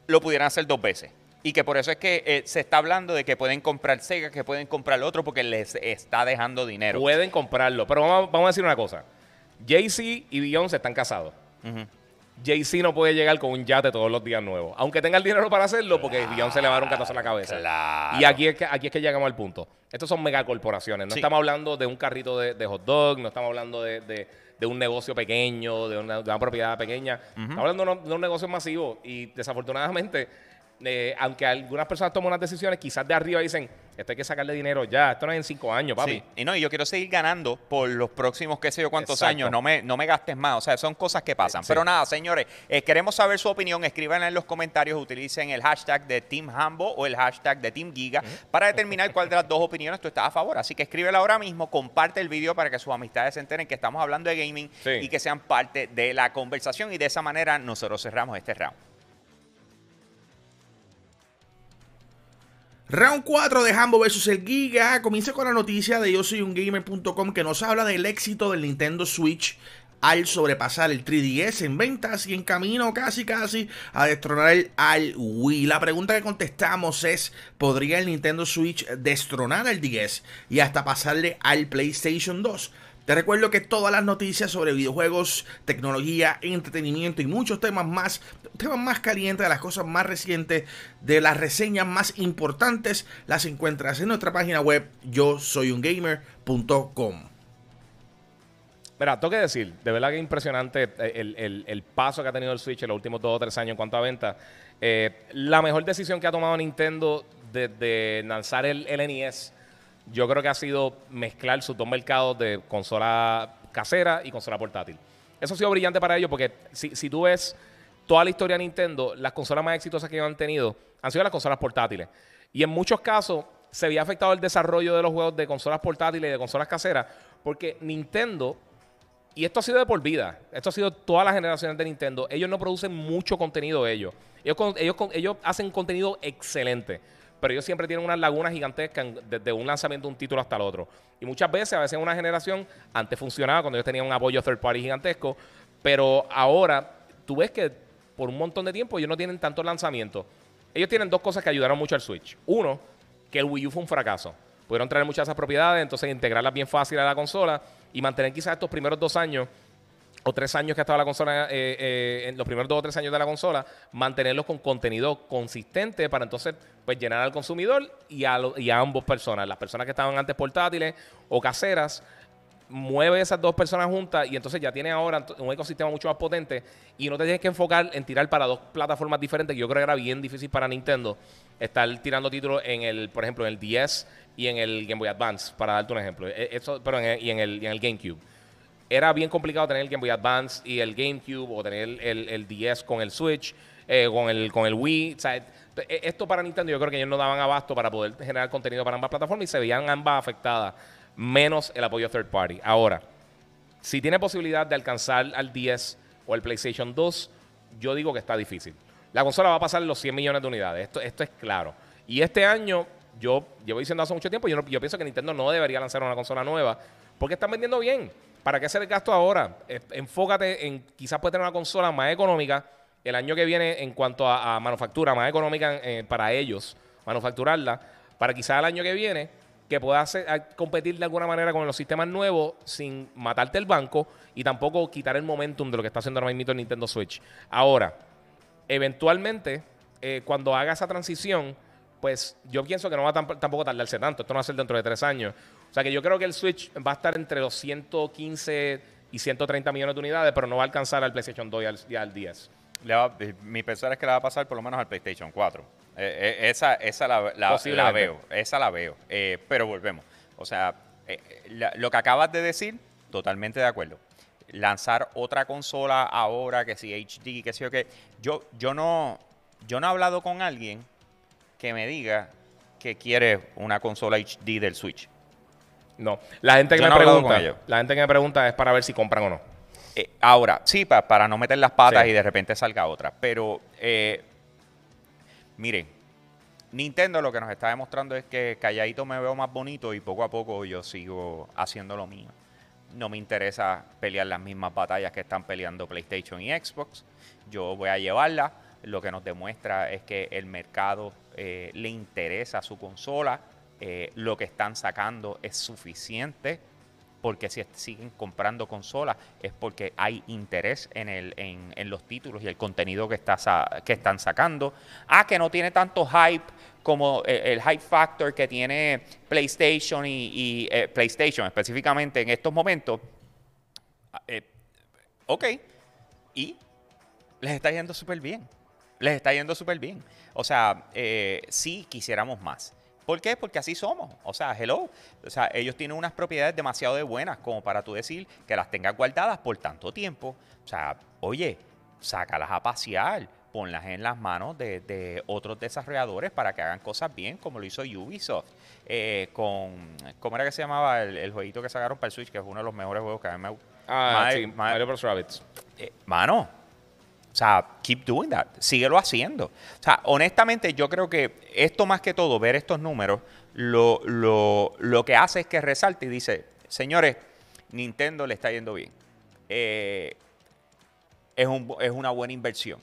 lo pudieran hacer dos veces. Y que por eso es que eh, se está hablando de que pueden comprar Sega, que pueden comprar otro, porque les está dejando dinero. pueden comprarlo. Pero vamos, vamos a decir una cosa. Jay-Z y Beyoncé están casados. Jay-Z no puede llegar con un yate todos los días nuevos. Aunque tenga el dinero para hacerlo, porque Beyoncé le va a dar un catazo en la cabeza. Claro. Y aquí es, que, aquí es que llegamos al punto. Estos son megacorporaciones. No Sí. estamos hablando de un carrito de, de hot dog, no estamos hablando de, de- de un negocio pequeño, de una, propiedad pequeña. Estamos hablando de un negocio masivo. Y desafortunadamente, eh, aunque algunas personas toman unas decisiones, quizás de arriba dicen, Esto hay que sacarle dinero ya. Esto no es en cinco años, papi. Sí. Y no, y yo quiero seguir ganando por los próximos qué sé yo cuántos Exacto. años. No me, no me gastes más. O sea, son cosas que pasan. Sí. Pero nada, señores, eh, queremos saber su opinión. Escríbanla en los comentarios. Utilicen el hashtag de Team Hambo o el hashtag de Team Giga para determinar cuál de las dos opiniones tú estás a favor. Así que escríbela ahora mismo, comparte el video para que sus amistades se enteren que estamos hablando de gaming Sí. y que sean parte de la conversación. Y de esa manera nosotros cerramos este round. Round 4 de Hambo vs el Giga. Comienza con la noticia de yo soy un gamer.com que nos habla del éxito del Nintendo Switch al sobrepasar el 3DS en ventas y en camino casi casi a destronar el, al Wii. La pregunta que contestamos es, ¿podría el Nintendo Switch destronar al 10 y hasta pasarle al PlayStation 2? Te recuerdo que todas las noticias sobre videojuegos, tecnología, entretenimiento y muchos temas más, temas más calientes, de las cosas más recientes, de las reseñas más importantes, las encuentras en nuestra página web yo soy un gamer.com. Mira, tengo que decir, de verdad que es impresionante eh, el, el- el paso que ha tenido el Switch en los últimos dos o tres años en cuanto a venta. Eh, la mejor decisión que ha tomado Nintendo desde lanzar el, el NES, yo creo que ha sido mezclar sus dos mercados de consola casera y consola portátil. Eso ha sido brillante para ellos porque si, si tú ves toda la historia de Nintendo, las consolas más exitosas que ellos han tenido han sido las consolas portátiles. Y en muchos casos se había afectado el desarrollo de los juegos de consolas portátiles y de consolas caseras porque Nintendo y esto ha sido de por vida. Esto ha sido todas las generaciones de Nintendo. Ellos no producen mucho contenido ellos. Ellos, ellos, ellos hacen contenido excelente. Pero ellos siempre tienen unas lagunas gigantescas desde un lanzamiento de un título hasta el otro. Y muchas veces, a veces en una generación, antes funcionaba cuando ellos tenían un apoyo third party gigantesco. Pero ahora, tú ves que por un montón de tiempo ellos no tienen tantos lanzamientos. Ellos tienen dos cosas que ayudaron mucho al Switch. Uno, que el Wii U fue un fracaso. Pudieron traer muchas de esas propiedades, entonces integrarlas bien fácil a la consola y mantener quizás estos primeros dos años o tres años que ha estado la consola, eh, eh, en los primeros dos o tres años de la consola, mantenerlos con contenido consistente para entonces pues llenar al consumidor y a, lo- y a ambos personas. Las personas que estaban antes portátiles o caseras, mueve esas dos personas juntas y entonces ya tiene ahora un ecosistema mucho más potente y no te tienes que enfocar en tirar para dos plataformas diferentes, que yo creo que era bien difícil para Nintendo estar tirando títulos en el, por ejemplo, en el 10 y en el Game Boy Advance, para darte un ejemplo. E- Eso, pero en el- y, en el, y en el GameCube. Era bien complicado tener el Game Boy Advance y el GameCube o tener el, el, 10 con el Switch, eh, con, el, con el Wii. E- esto para Nintendo yo creo que ellos no daban abasto para poder generar contenido para ambas plataformas y se veían ambas afectadas, menos el apoyo third party. Ahora, si tiene posibilidad de alcanzar al 10 o el PlayStation 2, yo digo que está difícil. La consola va a pasar los 100 millones de unidades, esto, esto es claro. Y este año, yo llevo diciendo hace mucho tiempo, yo, yo pienso que Nintendo no debería lanzar una consola nueva porque están vendiendo bien. ¿Para qué hacer el gasto ahora? Eh, enfócate en quizás puede tener una consola más económica el año que viene en cuanto a, a manufactura, más económica eh, para ellos, manufacturarla, para quizás el año que viene que pueda competir de alguna manera con los sistemas nuevos sin matarte el banco y tampoco quitar el momentum de lo que está haciendo ahora mismo el Nintendo Switch. Ahora, eventualmente, eh, cuando haga esa transición, pues yo pienso que no va a tam- tampoco tardarse tanto. Esto no va a ser dentro de tres años. O sea que yo creo que el Switch va a estar entre los 115 y 130 millones de unidades, pero no va a alcanzar al PlayStation 2 y al, y al 10. Le va- mi pensar es que la va a pasar por lo menos al PlayStation 4. Eh, eh, esa esa la, la- la Posiblemente. veo, esa la veo. Eh, pero volvemos. O sea, la- lo que acabas de decir, totalmente de acuerdo. Lanzar otra consola ahora, que si HD, que si o qué. Yo, yo no, yo no he hablado con alguien que me diga que quiere una consola HD del Switch. No. La gente que Yo me no pregunta, la gente que me pregunta es para ver si compran o no. Eh, ahora, sí, pa- para no meter las patas Sí. y de repente salga otra. Pero, eh, miren, Nintendo lo que nos está demostrando es que calladito me veo más bonito y poco a poco yo sigo haciendo lo mío. No me interesa pelear las mismas batallas que están peleando PlayStation y Xbox. Yo voy a llevarla. Lo que nos demuestra es que el mercado eh, le interesa su consola. Eh, lo que están sacando es suficiente porque si siguen comprando consolas es porque hay interés en, los títulos y el contenido que, están sacando. Ah, que no tiene tanto hype como eh, el hype factor que tiene PlayStation y, y, eh, PlayStation específicamente en estos momentos. Ah, eh, ok, y les está yendo súper bien. Les está yendo súper bien. O sea, eh, sí quisiéramos más. ¿Por qué? Porque así somos. O sea, hello. O sea, ellos tienen unas propiedades demasiado de buenas como para tú decir que las tengas guardadas por tanto tiempo. O sea, oye, sácalas a pasear, ponlas en las manos de, de otros desarrolladores para que hagan cosas bien, como lo hizo Ubisoft. eh, con, ¿cómo era que se llamaba el, el jueguito que sacaron para el Switch? Que es uno de los mejores juegos que a mí me Ah, Mae- sí, mae- Mario Bros. Rabbids. eh, mano, o sea, keep doing that, síguelo haciendo. O sea, honestamente, yo creo que esto más que todo, ver estos números, lo, lo, lo que hace es que resalte y dice, señores, Nintendo le está yendo bien. Eh, es, un es una buena inversión.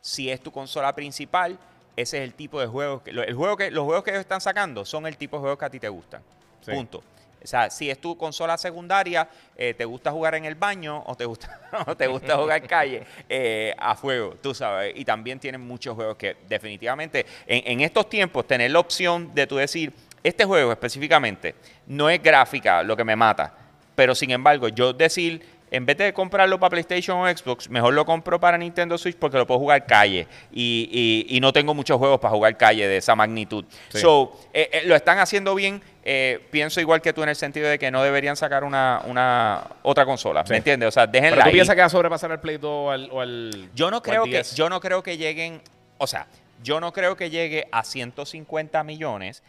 Si es tu consola principal, ese es el tipo de juegos que, el juego que los juegos que ellos están sacando son el tipo de juegos que a ti te gustan. Sí. Punto. O sea, si es tu consola secundaria, eh, te gusta jugar en el baño o te gusta, o te gusta jugar calle eh, a fuego, tú sabes. Y también tienen muchos juegos que definitivamente en, en estos tiempos tener la opción de tú decir, este juego específicamente no es gráfica lo que me mata, pero sin embargo yo decir, en vez de comprarlo para PlayStation o Xbox, mejor lo compro para Nintendo Switch porque lo puedo jugar calle y, y- y no tengo muchos juegos para jugar calle de esa magnitud. Sí. So, eh, eh, lo están haciendo bien. Eh, pienso igual que tú en el sentido de que no deberían sacar una, una otra consola. Sí. ¿Me entiendes? O sea, déjenla ¿Pero tú ahí. piensas que va a sobrepasar al Play 2 o al, o al Yo no creo que 10? yo no creo que lleguen, o sea, yo no creo que llegue a 150 millones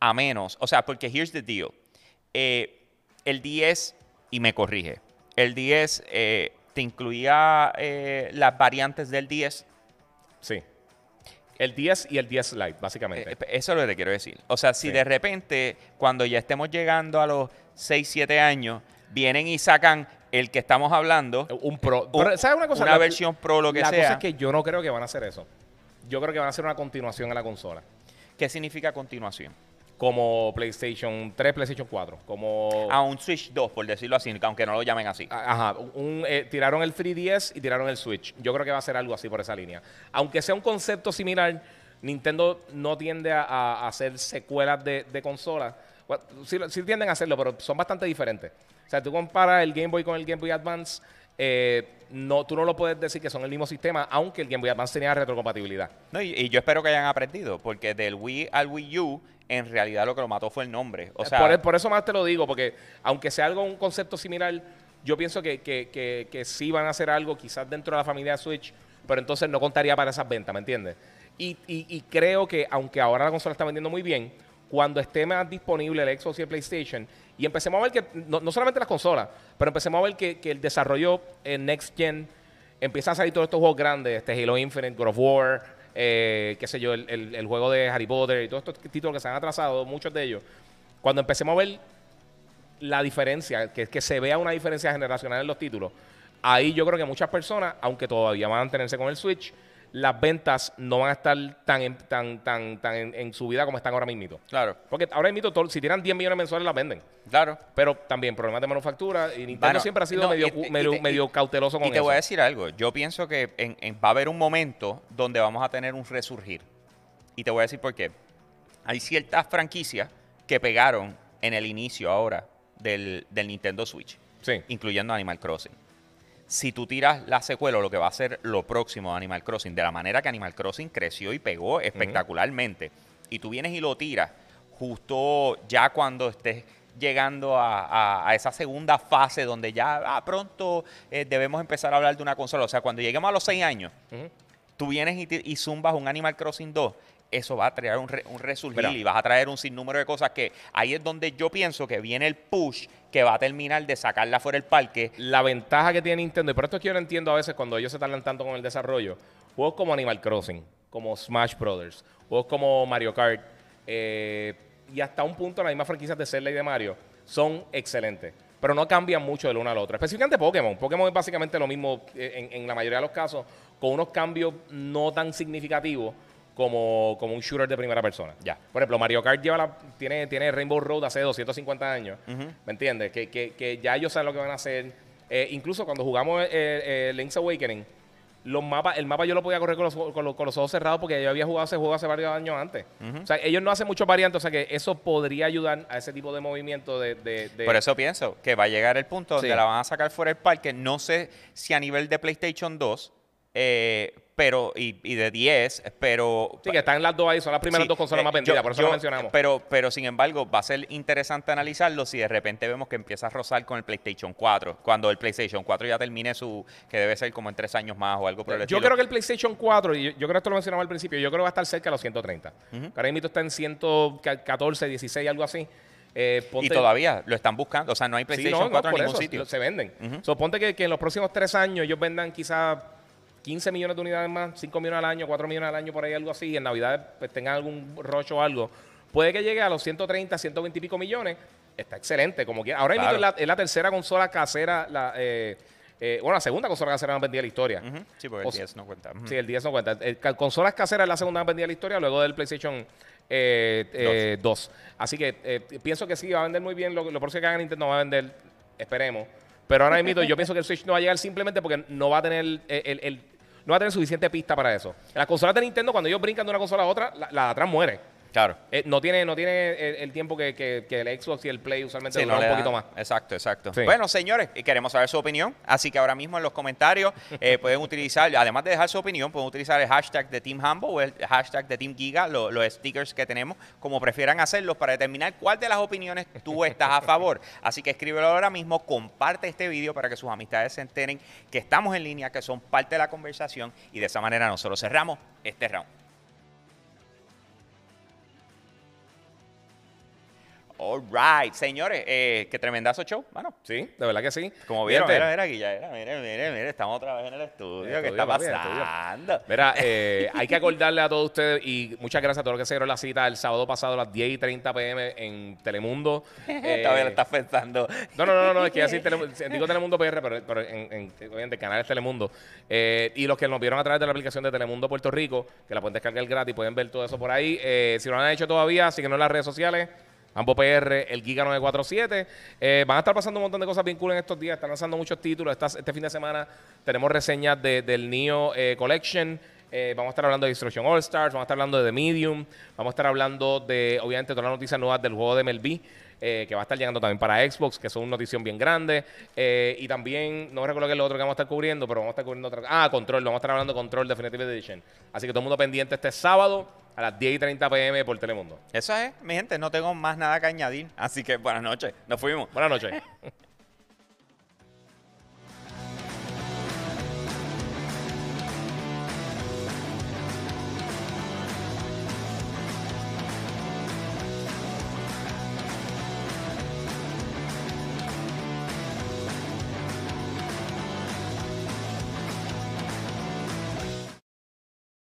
a menos, o sea, porque here's the deal. Eh, el 10 y me corrige. El 10 eh, te incluía eh, las variantes del 10. Sí. El 10 y el 10 Lite, básicamente. Eh, eso es lo que te quiero decir. O sea, si Sí. de repente cuando ya estemos llegando a los 6, 7 años vienen y sacan el que estamos hablando, un Pro. un- Pero, ¿Sabes una cosa? una La- versión Pro, lo que la sea. cosa es que yo no creo que van a hacer eso. Yo creo que van a hacer una continuación a la consola. ¿qué significa continuación? Como PlayStation 3, PlayStation 4. Como. A un Switch 2, por decirlo así, aunque no lo llamen así. Ajá, un, eh, tiraron el 3DS y tiraron el Switch. Yo creo que va a ser algo así por esa línea. Aunque sea un concepto similar, Nintendo no tiende a, a hacer secuelas de, de consolas. Bueno, sí, sí tienden a hacerlo, pero son bastante diferentes. O sea, tú comparas el Game Boy con el Game Boy Advance, eh, no, tú no lo puedes decir que son el mismo sistema, aunque el Game Boy Advance tenía retrocompatibilidad. No, y, y yo espero que hayan aprendido, porque del Wii al Wii U, en realidad lo que lo mató fue el nombre. O sea, por, e, por eso más te lo digo, porque aunque sea algo, un concepto similar, yo pienso que, que, que, que sí van a hacer algo quizás dentro de la familia Switch, pero entonces no contaría para esas ventas, ¿me entiendes? Y, y, y creo que aunque ahora la consola está vendiendo muy bien, cuando esté más disponible el Xbox y el PlayStation, y empecemos a ver que, no, no solamente las consolas, pero empecemos a ver que, que el desarrollo en Next Gen empiezan a salir todos estos juegos grandes, este Halo Infinite, God of War, eh, qué sé yo, el, el- el juego de Harry Potter y todos estos títulos que se han atrasado, muchos de ellos. Cuando empecemos a ver la diferencia, que, que se vea una diferencia generacional en los títulos, ahí yo creo que muchas personas, aunque todavía van a mantenerse con el Switch, las ventas no van a estar tan en, tan, tan, tan en, en subida como están ahora mismo. claro, Porque ahora mismo, todo- si tiran 10 millones mensuales, las venden. claro. Pero también problemas de manufactura y Nintendo Bueno, siempre ha sido no, medio, y- y- medio, y te- medio y- cauteloso con Y te eso. voy a decir algo. Yo pienso que en- en- va a haber un momento donde vamos a tener un resurgir. Y te voy a decir por qué. Hay ciertas franquicias que pegaron en el inicio ahora del, del Nintendo Switch, Sí. incluyendo Animal Crossing. Si tú tiras la secuela o lo que va a ser lo próximo de Animal Crossing, de la manera que Animal Crossing creció y pegó espectacularmente, y tú vienes y lo tiras justo ya cuando estés llegando a, a- a esa segunda fase donde ya ah, pronto eh, debemos empezar a hablar de una consola. O sea, cuando lleguemos a los seis años, tú vienes y, y zumbas un Animal Crossing 2, eso va a traer un, re- un resurgir y vas a traer un sinnúmero de cosas que ahí es donde yo pienso que viene el push que va a terminar de sacarla fuera del parque. La ventaja que tiene Nintendo, y por esto es que yo no entiendo a veces cuando ellos se tardan tanto con el desarrollo, juegos como Animal Crossing, como Smash Brothers, juegos como Mario Kart, eh, y hasta un punto las mismas franquicias de Zelda y de Mario son excelentes. Pero no cambian mucho del uno al otro. Específicamente Pokémon. Pokémon es básicamente lo mismo eh, en, en la mayoría de los casos, con unos cambios no tan significativos como, como un shooter de primera persona. Ya. Por ejemplo, Mario Kart lleva la- tiene, tiene Rainbow Road hace 250 años. ¿Me entiendes? Que, que- que ya ellos saben lo que van a hacer. Eh, incluso cuando jugamos eh, eh, Link's Awakening, los mapas, el mapa yo lo podía correr con los, con los- con los ojos cerrados porque yo había jugado ese juego hace varios años antes. O sea, ellos no hacen muchos variantes, o sea que eso podría ayudar a ese tipo de movimiento de... de- de- Por eso pienso que va a llegar el punto donde la van a sacar fuera del parque. No sé si a nivel de PlayStation 2, eh, pero y, y de 10, pero Sí, que están las dos ahí, son las primeras Sí, dos consolas eh, más vendidas, yo- por eso yo- lo mencionamos. Pero, pero sin embargo, va a ser interesante analizarlo si de repente vemos que empieza a rozar con el PlayStation 4. Cuando el PlayStation 4 ya termine su. que debe ser como en tres años más o algo por el Yo estilo. creo que el PlayStation 4, y yo, yo creo que esto lo mencionaba al principio, yo creo que va a estar cerca de los 130. Ahora mismo está en 114, 16, algo así. Eh, Y todavía lo están buscando. O sea, no hay Sí, PlayStation no, no, 4 en por ningún eso, sitio. Se venden. So, ponte que, que en los próximos tres años ellos vendan quizás 15 millones de unidades más, 5 millones al año, 4 millones al año, por ahí algo así, y en Navidad pues, tengan algún rocho o algo. Puede que llegue a los 130, 120 y pico millones. Está excelente, como quiera. Ahora mismo Claro. es la, es la tercera consola casera, la, eh, eh, bueno, la segunda consola casera más vendida de la historia. Sí, porque O el sea, 10 no cuenta. Sí, el 10 no cuenta. El, ca- consolas caseras es la segunda más vendida de la historia, luego del PlayStation eh, eh, 2. Así que eh, pienso que sí, va a vender muy bien. Lo, lo próximo que haga Nintendo va a vender, esperemos. Pero ahora mismo yo pienso que el Switch no va a llegar simplemente porque no va a tener el, el- el- no va a tener suficiente pista para eso. Las consolas de Nintendo, cuando ellos brincan de una consola a otra, la, la de atrás muere. Claro. Eh, no tiene, no tiene el, el tiempo que, que- que el Xbox y el Play usualmente Sí, duran no un poquito más. Exacto, exacto. Sí. Bueno, señores, queremos saber su opinión. Así que ahora mismo en los comentarios eh, pueden utilizar, además de dejar su opinión, pueden utilizar el hashtag de Team Humble o el hashtag de Team Giga, lo- los stickers que tenemos, como prefieran hacerlos, para determinar cuál de las opiniones tú estás a favor. Así que escríbelo ahora mismo, comparte este video para que sus amistades se enteren que estamos en línea, que son parte de la conversación y de esa manera nosotros cerramos este round. All right, señores, eh, qué tremendazo show, mano. Sí, de verdad que sí. Como vieron, mira, mira, aquí ya era, mire, mire, mire, estamos otra vez en el estudio. ¿Qué está pasando? Mira, eh, hay que acordarle a todos ustedes y muchas gracias a todos los que se dieron la cita el sábado pasado a las 10 y 30 pm en Telemundo. Eh, Todavía lo estás pensando. no, no, no, no, es que así digo Telemundo PR, pero, pero en, en, el canal es Telemundo. Eh, y los que nos vieron a través de la aplicación de Telemundo Puerto Rico, que la pueden descargar gratis, pueden ver todo eso por ahí. Eh, si no lo han hecho todavía, síguenos en las redes sociales. Ambo PR, el Giga 947. Eh, van a estar pasando un montón de cosas bien cool en estos días. Están lanzando muchos títulos. Este fin de semana tenemos reseñas de- del Neo eh, Collection. Eh, vamos a estar hablando de Destruction All Stars. Vamos a estar hablando de The Medium. Vamos a estar hablando de, obviamente, todas las noticias nuevas del juego de MLB. eh, que va a estar llegando también para Xbox, que son una notición bien grande. Eh, y también, no recuerdo qué es lo otro que vamos a estar cubriendo, pero vamos a estar cubriendo otra Ah, Control. Vamos a estar hablando de Control Definitive Edition. Así que todo el mundo pendiente este sábado a las 10 y 30 pm por Telemundo. Eso es, mi gente, no tengo más nada que añadir. Así que buenas noches, nos fuimos. Buenas noches.